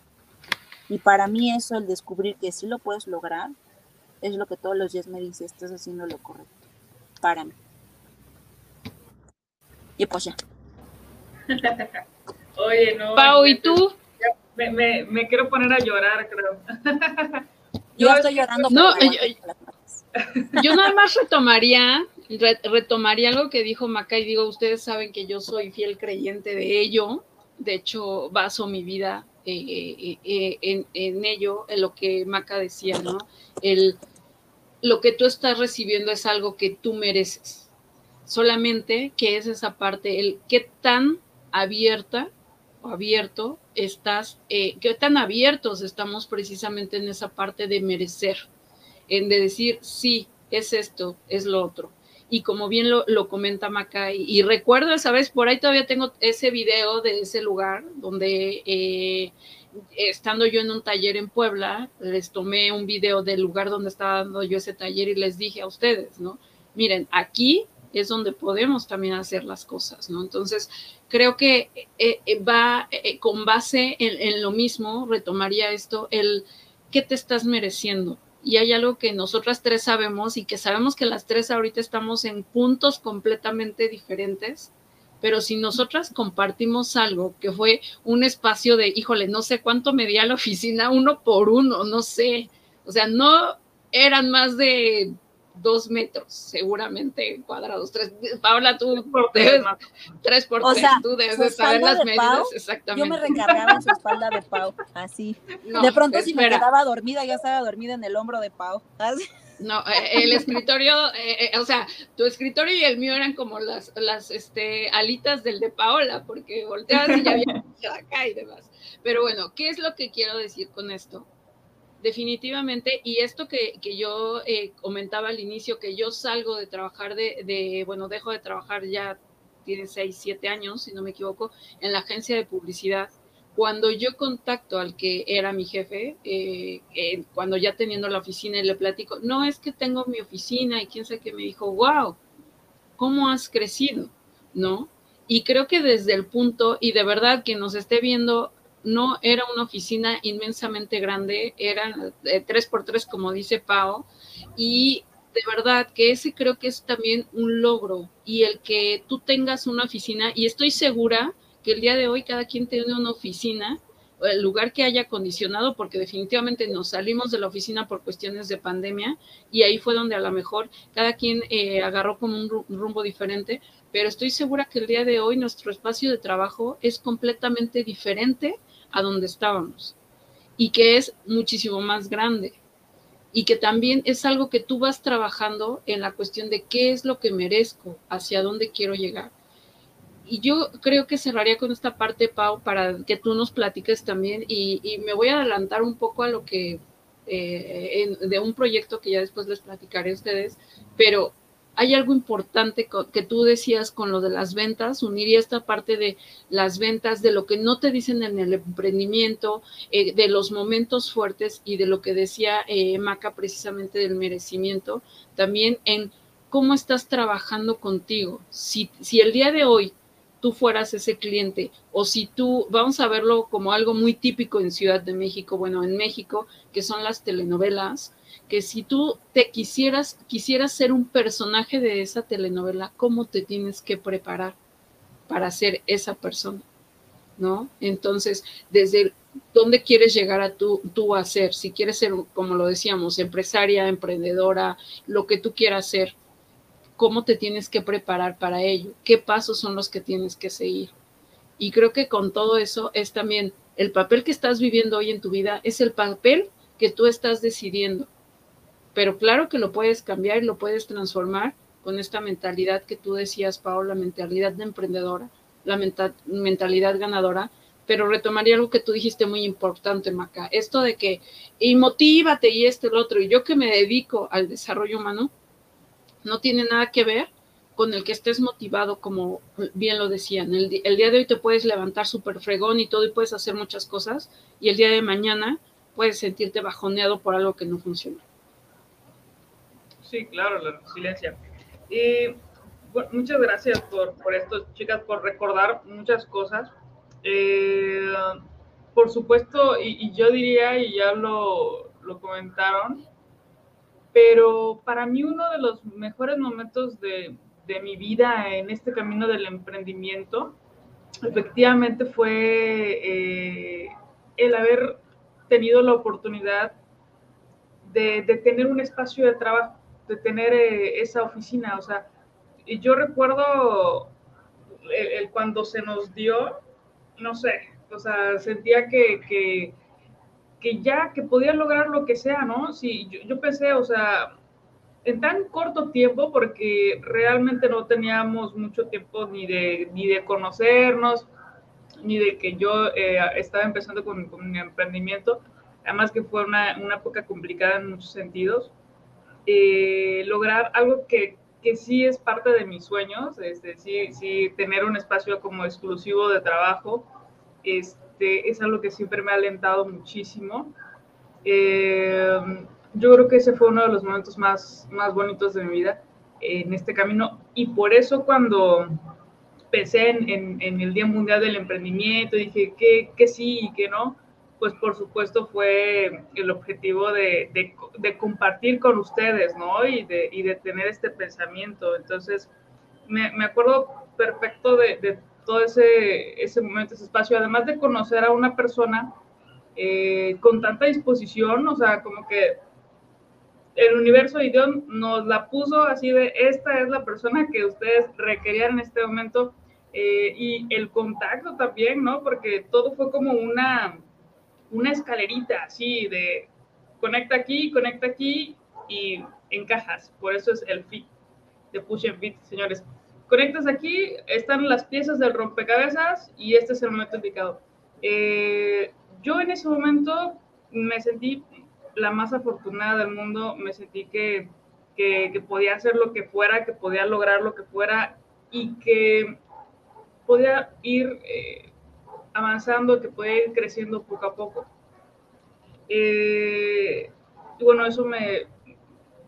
Y para mí eso, el descubrir que sí lo puedes lograr, es lo que todos los días me dice, estás haciendo lo correcto. Para mí. Y pues ya. Oye, no. Pau, ¿y tú? Me, me, me, quiero poner a llorar, creo. Yo estoy llorando. No, yo, yo nada más retomaría, retomaría algo que dijo Maca y digo, ustedes saben que yo soy fiel creyente de ello. De hecho, baso mi vida eh, eh, en, en, ello, en lo que Maca decía, ¿no? El lo que tú estás recibiendo es algo que tú mereces. Solamente que es esa parte, el qué tan abierta abierto estás, eh, qué tan abiertos estamos precisamente en esa parte de merecer, en de decir, sí, es esto, es lo otro. Y como bien lo, lo comenta Maca, y, recuerdo esa vez, por ahí todavía tengo ese video de ese lugar donde eh, estando yo en un taller en Puebla, les tomé un video del lugar donde estaba dando yo ese taller y les dije a ustedes, ¿no? Miren, aquí es donde podemos también hacer las cosas, ¿no? Entonces, creo que eh, eh, va eh, con base en, en, lo mismo, retomaría esto, el qué te estás mereciendo. Y hay algo que nosotras tres sabemos y que sabemos que las tres ahorita estamos en puntos completamente diferentes, pero si nosotras compartimos algo que fue un espacio de, híjole, no sé cuánto medía la oficina, uno por uno, no sé, o sea, no eran más de dos metros, seguramente cuadrados. Tres, Paula, tú debes, tres por o tres, sea, tú debes de saber las de medidas Pau, exactamente. Yo me recargaba en su espalda de Pau, así. No, de pronto si me quedaba dormida, ya estaba dormida en el hombro de Pau. Así. No, eh, el escritorio, eh, eh, o sea, tu escritorio y el mío eran como las, las este, alitas del de Paola, porque volteabas y ya había acá y demás. Pero bueno, ¿qué es lo que quiero decir con esto? Definitivamente, y esto que, que yo eh, comentaba al inicio, que yo salgo de trabajar de, bueno, dejo de trabajar ya, tiene seis, siete años, si no me equivoco, en la agencia de publicidad cuando yo contacto al que era mi jefe, eh, eh, cuando ya teniendo la oficina y le platico, no es que tengo mi oficina y quién sabe que me dijo, wow, ¿cómo has crecido? ¿No? Y creo que desde el punto, y de verdad que nos esté viendo, no era una oficina inmensamente grande, era eh, tres por tres, como dice Pau, y de verdad que ese creo que es también un logro y el que tú tengas una oficina y estoy segura que el día de hoy cada quien tiene una oficina el lugar que haya acondicionado, porque definitivamente nos salimos de la oficina por cuestiones de pandemia y ahí fue donde a lo mejor cada quien eh, agarró como un rumbo diferente, pero estoy segura que el día de hoy nuestro espacio de trabajo es completamente diferente a donde estábamos y que es muchísimo más grande y que también es algo que tú vas trabajando en la cuestión de qué es lo que merezco, hacia dónde quiero llegar. Y yo creo que cerraría con esta parte, Pau, para que tú nos platiques también y, me voy a adelantar un poco a lo que, eh, de un proyecto que ya después les platicaré a ustedes, pero hay algo importante que tú decías con lo de las ventas, uniría esta parte de las ventas, de lo que no te dicen en el emprendimiento, eh, de los momentos fuertes y de lo que decía eh, Maca precisamente del merecimiento, también en cómo estás trabajando contigo. Si, si el día de hoy tú fueras ese cliente o si tú, vamos a verlo como algo muy típico en Ciudad de México, bueno, en México, que son las telenovelas, que si tú te quisieras, quisieras ser un personaje de esa telenovela, ¿cómo te tienes que preparar para ser esa persona? ¿No? Entonces, desde dónde quieres llegar a tú, tú a ser, si quieres ser, como lo decíamos, empresaria, emprendedora, lo que tú quieras ser, cómo te tienes que preparar para ello, qué pasos son los que tienes que seguir. Y creo que con todo eso es también el papel que estás viviendo hoy en tu vida, es el papel que tú estás decidiendo. Pero claro que lo puedes cambiar y lo puedes transformar con esta mentalidad que tú decías, Paola, la mentalidad de emprendedora, la mentalidad ganadora, pero retomaría algo que tú dijiste muy importante, Maca, esto de que, y motívate y esto y lo otro, y yo que me dedico al desarrollo humano, no tiene nada que ver con el que estés motivado, como bien lo decían. El, día de hoy te puedes levantar súper fregón y todo y puedes hacer muchas cosas y el día de mañana puedes sentirte bajoneado por algo que no funciona. Sí, claro, la resiliencia. Y muchas gracias por, esto, chicas, por recordar muchas cosas. Eh, por supuesto, y, yo diría, y ya lo, lo comentaron, pero para mí uno de los mejores momentos de, de mi vida en este camino del emprendimiento, efectivamente fue eh, el haber tenido la oportunidad de, de, tener un espacio de trabajo, de tener eh, esa oficina. O sea, yo recuerdo el, cuando se nos dio, no sé, o sea, sentía que que ya, que podía lograr lo que sea, ¿no? Sí, yo, pensé, o sea, en tan corto tiempo, porque realmente no teníamos mucho tiempo ni de, ni de conocernos, ni de que yo eh, estaba empezando con, con, mi emprendimiento, además que fue una, una época complicada en muchos sentidos, eh, lograr algo que, que, sí es parte de mis sueños, este, sí, sí, tener un espacio como exclusivo de trabajo, este, este, es algo que siempre me ha alentado muchísimo. Eh, yo creo que ese fue uno de los momentos más, más bonitos de mi vida en este camino y por eso cuando pensé en, en, el Día Mundial del Emprendimiento, dije que, que, sí y que no, pues por supuesto fue el objetivo de, de, de compartir con ustedes, ¿no? Y de, y de, tener este pensamiento. Entonces, me, me acuerdo perfecto de, todo ese, ese momento, ese espacio, además de conocer a una persona eh, con tanta disposición, o sea, como que el universo de Dios nos la puso así de, esta es la persona que ustedes requerían en este momento, eh, y el contacto también, ¿no? Porque todo fue como una, una escalerita, así de conecta aquí, conecta aquí y encajas. Por eso es el fit, de push and fit, señores conectas aquí, están las piezas del rompecabezas y este es el momento indicado. Eh, yo en ese momento me sentí la más afortunada del mundo, me sentí que, que, podía hacer lo que fuera, que podía lograr lo que fuera y que podía ir eh, avanzando, que podía ir creciendo poco a poco. Eh, y bueno, eso me,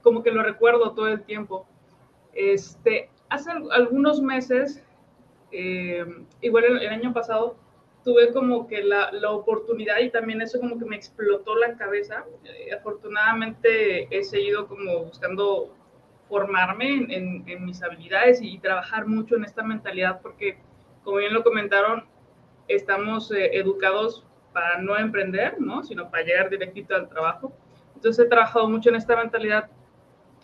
como que lo recuerdo todo el tiempo. Este, hace algunos meses, eh, igual el, año pasado, tuve como que la, la, oportunidad y también eso como que me explotó la cabeza. Eh, afortunadamente he seguido como buscando formarme en, en, mis habilidades y, trabajar mucho en esta mentalidad porque, como bien lo comentaron, estamos eh, educados para no emprender, ¿no? Sino para llegar directito al trabajo. Entonces he trabajado mucho en esta mentalidad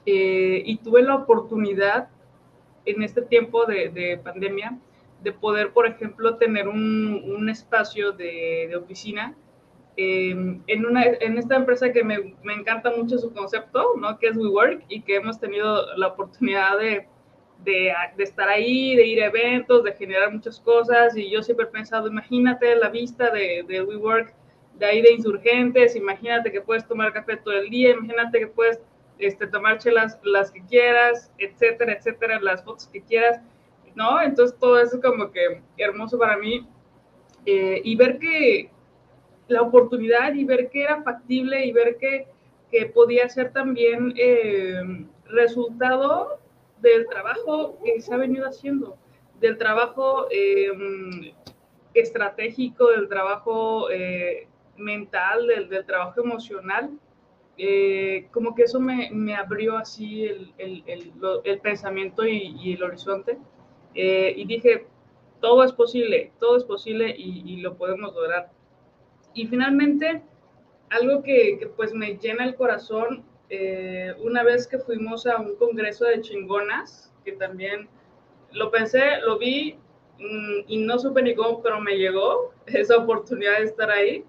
eh, y tuve la oportunidad en este tiempo de, de pandemia de poder, por ejemplo, tener un, un espacio de, de oficina Em, en, una, en esta empresa que me, me, encanta mucho su concepto, ¿no? que es WeWork, y que hemos tenido la oportunidad de, de, de, estar ahí, de ir a eventos, de generar muchas cosas, y yo siempre he pensado, imagínate la vista de, de WeWork, de ahí de insurgentes, imagínate que puedes tomar café todo el día, imagínate que puedes este, las que quieras, etcétera, etcétera, las fotos que quieras, ¿no? Entonces todo eso como que hermoso para mí, eh, y ver que la oportunidad y ver que era factible y ver que, que podía ser también eh, resultado del trabajo que se ha venido haciendo, del trabajo eh, estratégico, del trabajo eh, mental, del, trabajo emocional. Como que eso me, me abrió así el, el, el, el pensamiento y, y, el horizonte. y dije, todo es posible, todo es posible y, y lo podemos lograr. Y finalmente, algo que, pues me llena el corazón, eh, una vez que fuimos a un congreso de chingonas, que también lo pensé, lo vi mm, y no supe ni cómo, pero me llegó esa oportunidad de estar ahí.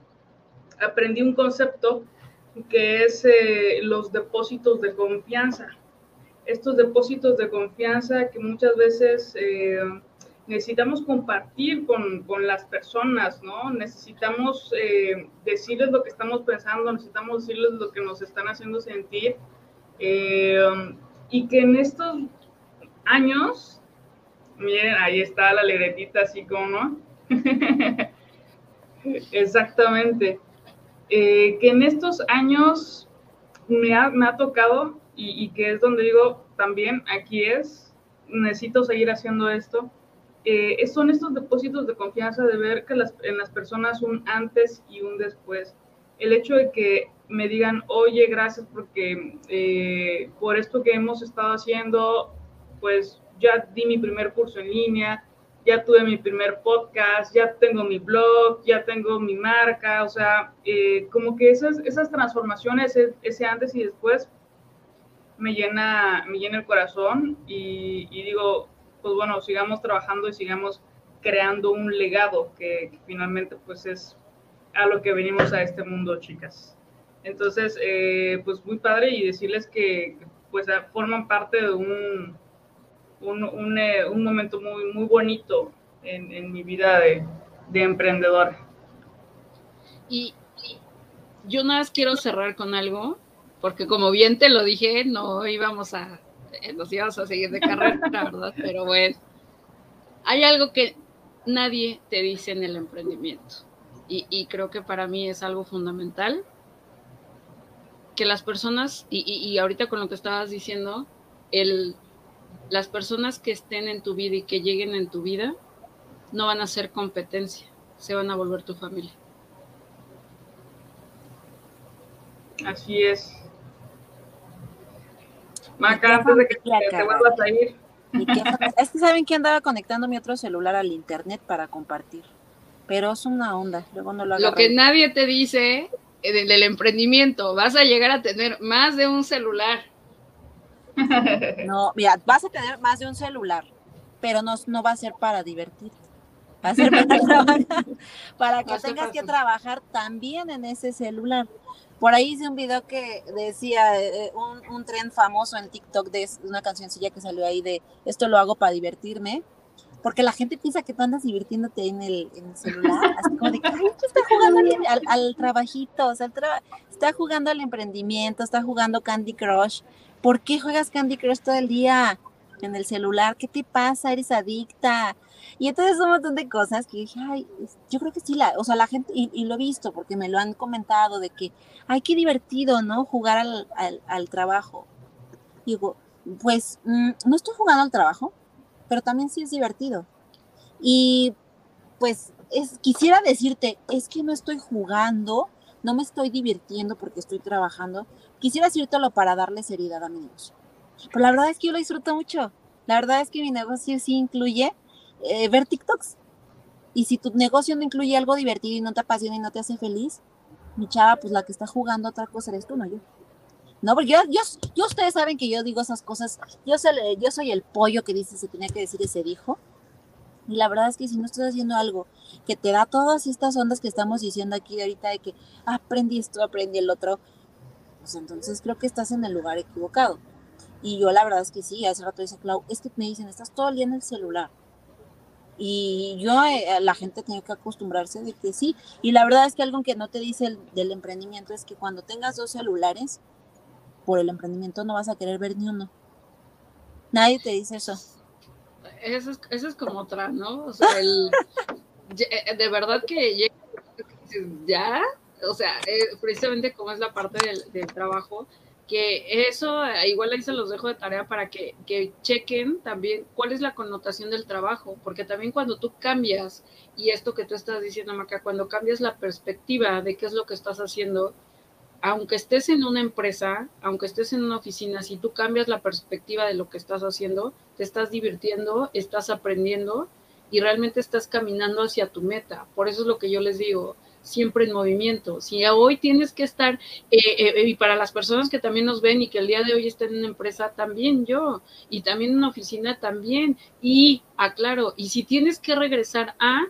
Aprendí un concepto que es eh, los depósitos de confianza. Estos depósitos de confianza que muchas veces eh, necesitamos compartir con, con, las personas, ¿no? Necesitamos eh, decirles lo que estamos pensando, necesitamos decirles lo que nos están haciendo sentir. Y que en estos años, miren, ahí está la libretita así como, ¿no? Exactamente. Eh, que en estos años me ha, tocado y, y que es donde digo, también aquí es, necesito seguir haciendo esto eh, son estos depósitos de confianza de ver que las, en las personas un antes y un después. El hecho de que me digan, oye, gracias porque eh, por esto que hemos estado haciendo, pues ya di mi primer curso en línea, ya tuve mi primer podcast, ya tengo mi blog, ya tengo mi marca, o sea, eh, como que esas, esas transformaciones, ese, ese, antes y después, me llena, me llena el corazón y, digo, pues bueno, sigamos trabajando y sigamos creando un legado que, que finalmente pues es a lo que venimos a este mundo, chicas. Entonces, eh, pues muy padre y decirles que pues forman parte de un, un, un, eh, un momento muy, muy bonito en, en mi vida de, de emprendedor. Y, yo nada más quiero cerrar con algo, porque como bien te lo dije, no íbamos a eh, nos íbamos a seguir de carrera, ¿verdad? Pero bueno, hay algo que nadie te dice en el emprendimiento y, y creo que para mí es algo fundamental que las personas, y, y, ahorita con lo que estabas diciendo, el, las personas que estén en tu vida y que lleguen en tu vida no van a ser competencia, se van a volver tu familia. Así es. Maca, antes de que te, te vuelvas a ir. Es que saben que andaba conectando mi otro celular al internet para compartir. Pero es una onda. Luego no lo, lo que nadie te dice eh, del, emprendimiento, vas a llegar a tener más de un celular. No, mira, vas a tener más de un celular, pero no, no va a ser para divertirte. Va a ser para trabajar, para que tengas que trabajar también en ese celular. Por ahí hice un video que decía eh, un, un tren famoso en TikTok de una cancioncilla que salió ahí de esto lo hago para divertirme, porque la gente piensa que tú andas divirtiéndote en el, en el celular, así como de Ay, está jugando al, al, trabajito, o sea, tra está jugando al emprendimiento, está jugando Candy Crush. ¿Por qué juegas Candy Crush todo el día en el celular? ¿Qué te pasa? ¿Eres adicta? Y entonces un montón de cosas que dije, ay, yo creo que sí, la, o sea, la gente, y, lo he visto porque me lo han comentado de que, ay, qué divertido, ¿no? Jugar al, al, al trabajo. Digo, pues mmm, no estoy jugando al trabajo, pero también sí es divertido. Y pues es, quisiera decirte, es que no estoy jugando, no me estoy divirtiendo porque estoy trabajando. Quisiera decírtelo para darle seriedad a mi negocio. Pero la verdad es que yo lo disfruto mucho. La verdad es que mi negocio sí incluye eh, ver TikToks. Y si tu negocio no incluye algo divertido y no te apasiona y no te hace feliz, mi chava, pues la que está jugando otra cosa eres tú, no yo. No, porque yo, yo, ustedes saben que yo digo esas cosas. Yo soy, yo soy el pollo que dice se tenía que decir ese dijo. Y la verdad es que si no estás haciendo algo que te da todas estas ondas que estamos diciendo aquí de ahorita de que aprendí esto, aprendí el otro, pues entonces creo que estás en el lugar equivocado. Y yo la verdad es que sí, hace rato dice Clau, es que me dicen, estás todo el día en el celular. Y yo, eh, la gente tiene que acostumbrarse de que sí. Y la verdad es que algo que no te dice el, del emprendimiento es que cuando tengas dos celulares, por el emprendimiento no vas a querer ver ni uno. Nadie te dice eso. Eso es, es como otra, ¿no? O sea, el, eh, de verdad que ya, o sea, eh, precisamente como es la parte del, del trabajo, que eso igual ahí se los dejo de tarea para que, que, chequen también cuál es la connotación del trabajo, porque también cuando tú cambias, y esto que tú estás diciendo, Maca, cuando cambias la perspectiva de qué es lo que estás haciendo, aunque estés en una empresa, aunque estés en una oficina, si tú cambias la perspectiva de lo que estás haciendo, te estás divirtiendo, estás aprendiendo y realmente estás caminando hacia tu meta. Por eso es lo que yo les digo, siempre en movimiento. Si hoy tienes que estar, eh, eh, y para las personas que también nos ven y que el día de hoy están en una empresa, también yo, y también en una oficina, también. Y aclaro, y si tienes que regresar a,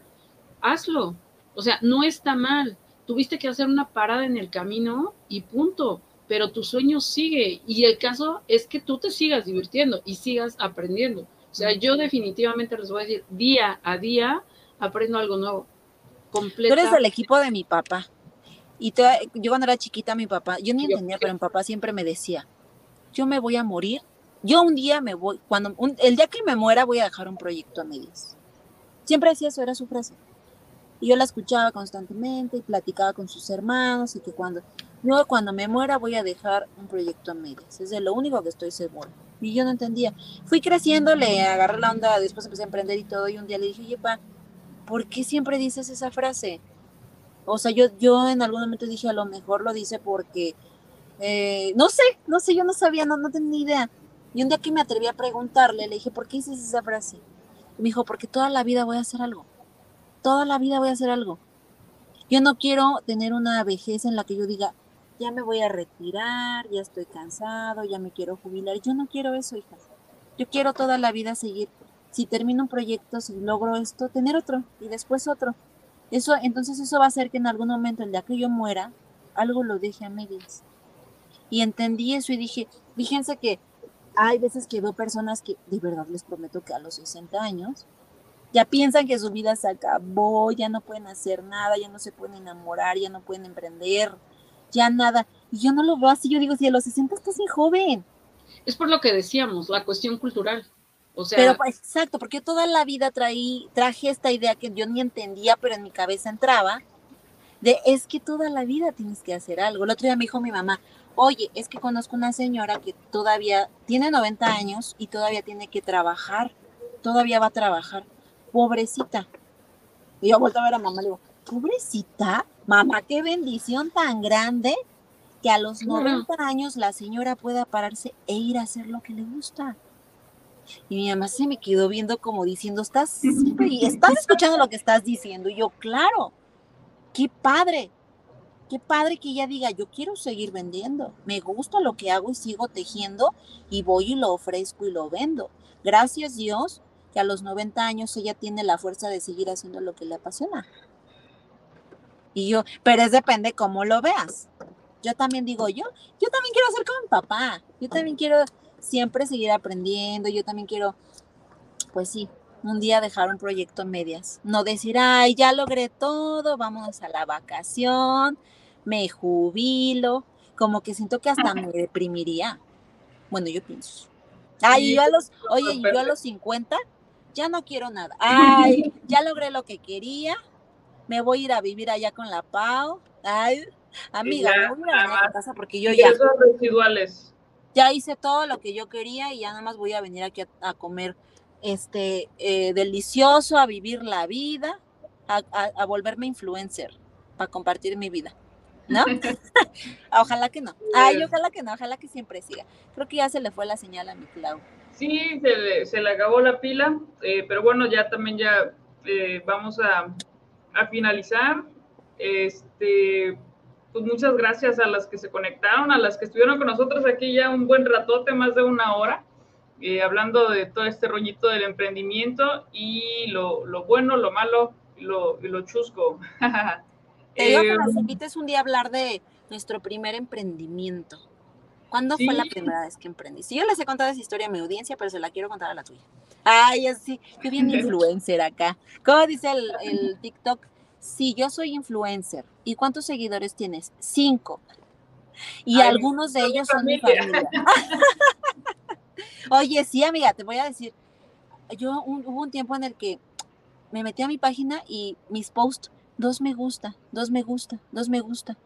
hazlo. O sea, no está mal. Tuviste que hacer una parada en el camino y punto. Pero tu sueño sigue. Y el caso es que tú te sigas divirtiendo y sigas aprendiendo. O sea, yo definitivamente les voy a decir, día a día aprendo algo nuevo. Completa. Tú eres del equipo de mi papá. Y yo cuando era chiquita, mi papá, yo ni entendía, pero mi papá siempre me decía, yo me voy a morir, yo un día me voy, cuando el día que me muera voy a dejar un proyecto a medias. Siempre decía eso, era su frase. Y yo la escuchaba constantemente y platicaba con sus hermanos y que cuando yo cuando me muera voy a dejar un proyecto a medias. Es de lo único que estoy seguro. Y yo no entendía. Fui creciendo, le agarré la onda, después empecé a emprender y todo, y un día le dije, oye, pa, ¿por qué siempre dices esa frase? O sea, yo, yo en algún momento dije, a lo mejor lo dice porque, eh, no sé, no sé, yo no sabía, no, no tenía ni idea. Y un día que me atreví a preguntarle, le dije, ¿por qué dices esa frase? Y me dijo, porque toda la vida voy a hacer algo. Toda la vida voy a hacer algo. Yo no quiero tener una vejez en la que yo diga, ya me voy a retirar, ya estoy cansado, ya me quiero jubilar. Yo no quiero eso, hija. Yo quiero toda la vida seguir si termino un proyecto, si logro esto, tener otro y después otro. Eso, entonces eso va a hacer que en algún momento, el día que yo muera, algo lo deje a medias. Y entendí eso y dije, fíjense que hay veces que veo personas que de verdad les prometo que a los 60 años ya piensan que su vida se acabó, ya no pueden hacer nada, ya no se pueden enamorar, ya no pueden emprender, ya nada. Y yo no lo veo así, yo digo, si a los 60 estás muy joven. Es por lo que decíamos, la cuestión cultural. Pero exacto, porque toda la vida traí, traje esta idea que yo ni entendía, pero en mi cabeza entraba, de es que toda la vida tienes que hacer algo. El otro día me dijo mi mamá, oye, es que conozco una señora que todavía tiene 90 años y todavía tiene que trabajar, todavía va a trabajar, pobrecita. Y yo vuelto a ver a mamá, le digo, pobrecita, mamá, qué bendición tan grande que a los 90 años la señora pueda pararse e ir a hacer lo que le gusta. Y mi mamá se me quedó viendo como diciendo, estás, estás escuchando lo que estás diciendo. Y yo, claro, qué padre, qué padre que ella diga, yo quiero seguir vendiendo, me gusta lo que hago y sigo tejiendo y voy y lo ofrezco y lo vendo. Gracias Dios que a los 90 años ella tiene la fuerza de seguir haciendo lo que le apasiona. Y yo, pero es depende cómo lo veas. Yo también digo, yo, yo también quiero ser como mi papá, yo también quiero siempre seguir aprendiendo. Yo también quiero, pues sí, un día dejar un proyecto en medias. No decir, ay, ya logré todo, vamos a la vacación, me jubilo. Como que siento que hasta me deprimiría. Bueno, yo pienso. Ay, yo a los, oye, yo a los 50 ya no quiero nada. Ay, ya logré lo que quería. Me voy a ir a vivir allá con la Pau. Ay, amiga, me voy a ir a, casa porque yo ya. residuales ya hice todo lo que yo quería y ya nada más voy a venir aquí a, comer este eh, delicioso, a vivir la vida, a, volverme influencer, para compartir mi vida. ¿no? ojalá que no. Ay, ojalá que no, ojalá que siempre siga. Creo que ya se le fue la señal a mi Clau. Sí, se le, se le acabó la pila, eh, pero bueno, ya también ya eh, vamos a, a, finalizar. Este, pues muchas gracias a las que se conectaron, a las que estuvieron con nosotros aquí ya un buen ratote, más de una hora, eh, hablando de todo este rollito del emprendimiento y lo, lo bueno, lo malo y lo, y lo chusco. Te digo que nos invites un día a hablar de nuestro primer emprendimiento. ¿Cuándo fue la primera vez que emprendí? Sí, yo les he contado esa historia a mi audiencia, pero se la quiero contar a la tuya. Ay, así, qué bien influencer acá. ¿Cómo dice el, el TikTok? Sí, yo soy influencer. ¿Y cuántos seguidores tienes? Cinco. Y algunos de ellos son mi familia. Oye, sí, amiga, te voy a decir, yo hubo un tiempo en el que me metí a mi página y mis posts, dos me gusta, dos me gusta, dos me gusta.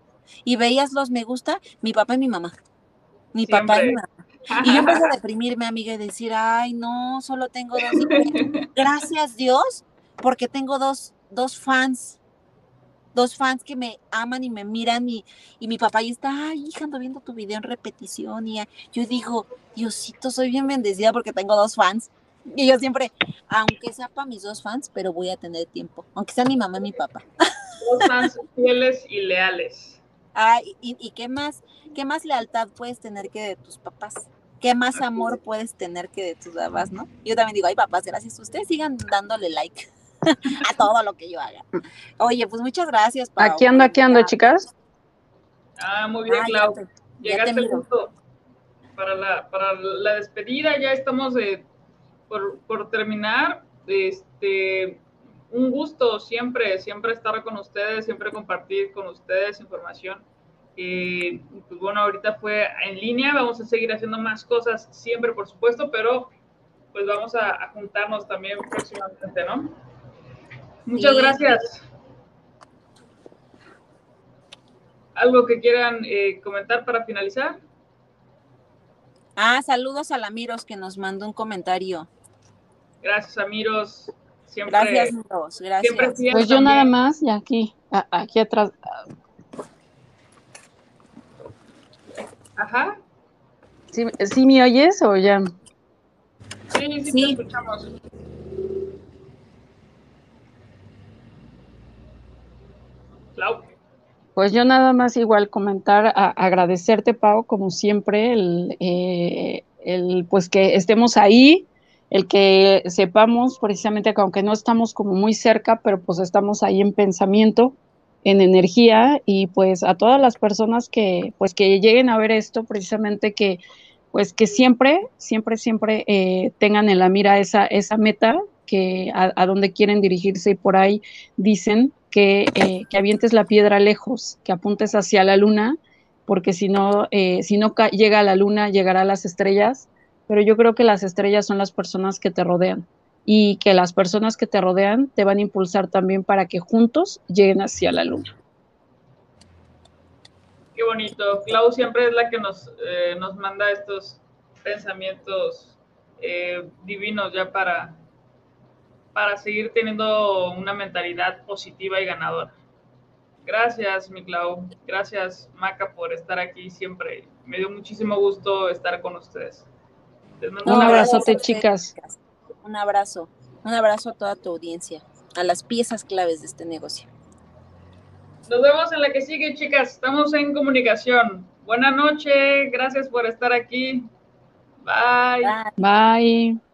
Y veías los me gusta, mi papá y mi mamá. Mi papá y mi mamá. Y yo empecé a deprimirme, amiga, y decir, ay, no, solo tengo dos. Gracias Dios, porque tengo dos, dos fans dos fans que me aman y me miran y, mi papá y está, ay, hija, ando viendo tu video en repetición y yo digo, Diosito, soy bien bendecida porque tengo dos fans. Y yo siempre, aunque sea para mis dos fans, pero voy a tener tiempo, aunque sea mi mamá y mi papá. Dos fans fieles y leales. Ay, y, qué más, qué más lealtad puedes tener que de tus papás. ¿Qué más amor puedes tener que de tus papás, no? Yo también digo, ay, papás, gracias. Ustedes sigan dándole like. a todo lo que yo haga. Oye, pues muchas gracias. Aquí ando, aquí ando, chicas. Ah, muy bien, Clau. Llegaste justo para la, para la despedida, ya estamos eh, por, por, terminar. Este, un gusto siempre, siempre estar con ustedes, siempre compartir con ustedes información. Eh, pues bueno, ahorita fue en línea, vamos a seguir haciendo más cosas siempre, por supuesto, pero pues vamos a, a juntarnos también próximamente, ¿no? Muchas gracias. ¿Algo que quieran eh, comentar para finalizar? Ah, saludos a Lamiros que nos mandó un comentario. Gracias, Amiros. Siempre, gracias, Miros. Gracias. pues yo nada más, y aquí, aquí atrás. Ajá. ¿Sí, ¿Sí me oyes o ya? Sí, sí, sí. Te escuchamos. Pues yo nada más igual comentar, agradecerte, Pau, como siempre, eh, el, pues que estemos ahí, el que sepamos precisamente que aunque no estamos como muy cerca, pero pues estamos ahí en pensamiento, en energía, y pues a todas las personas que pues que lleguen a ver esto, precisamente que pues que siempre, siempre, siempre eh, tengan en la mira esa, esa meta que a, a donde quieren dirigirse y por ahí dicen eh, que, avientes la piedra lejos, que apuntes hacia la luna, porque si no, eh, si no llega a la luna, llegará a las estrellas, pero yo creo que las estrellas son las personas que te rodean y que las personas que te rodean te van a impulsar también para que juntos lleguen hacia la luna. Qué bonito. Clau siempre es la que nos, eh, nos manda estos pensamientos divinos ya para, para seguir teniendo una mentalidad positiva y ganadora. Gracias, mi Clau. Gracias, Maca, por estar aquí siempre. Me dio muchísimo gusto estar con ustedes. Un abrazote, chicas. Un abrazo. Un abrazo a toda tu audiencia, a las piezas claves de este negocio. Nos vemos en la que sigue, chicas. Estamos en comunicación. Buenas noches. Gracias por estar aquí. Bye. Bye.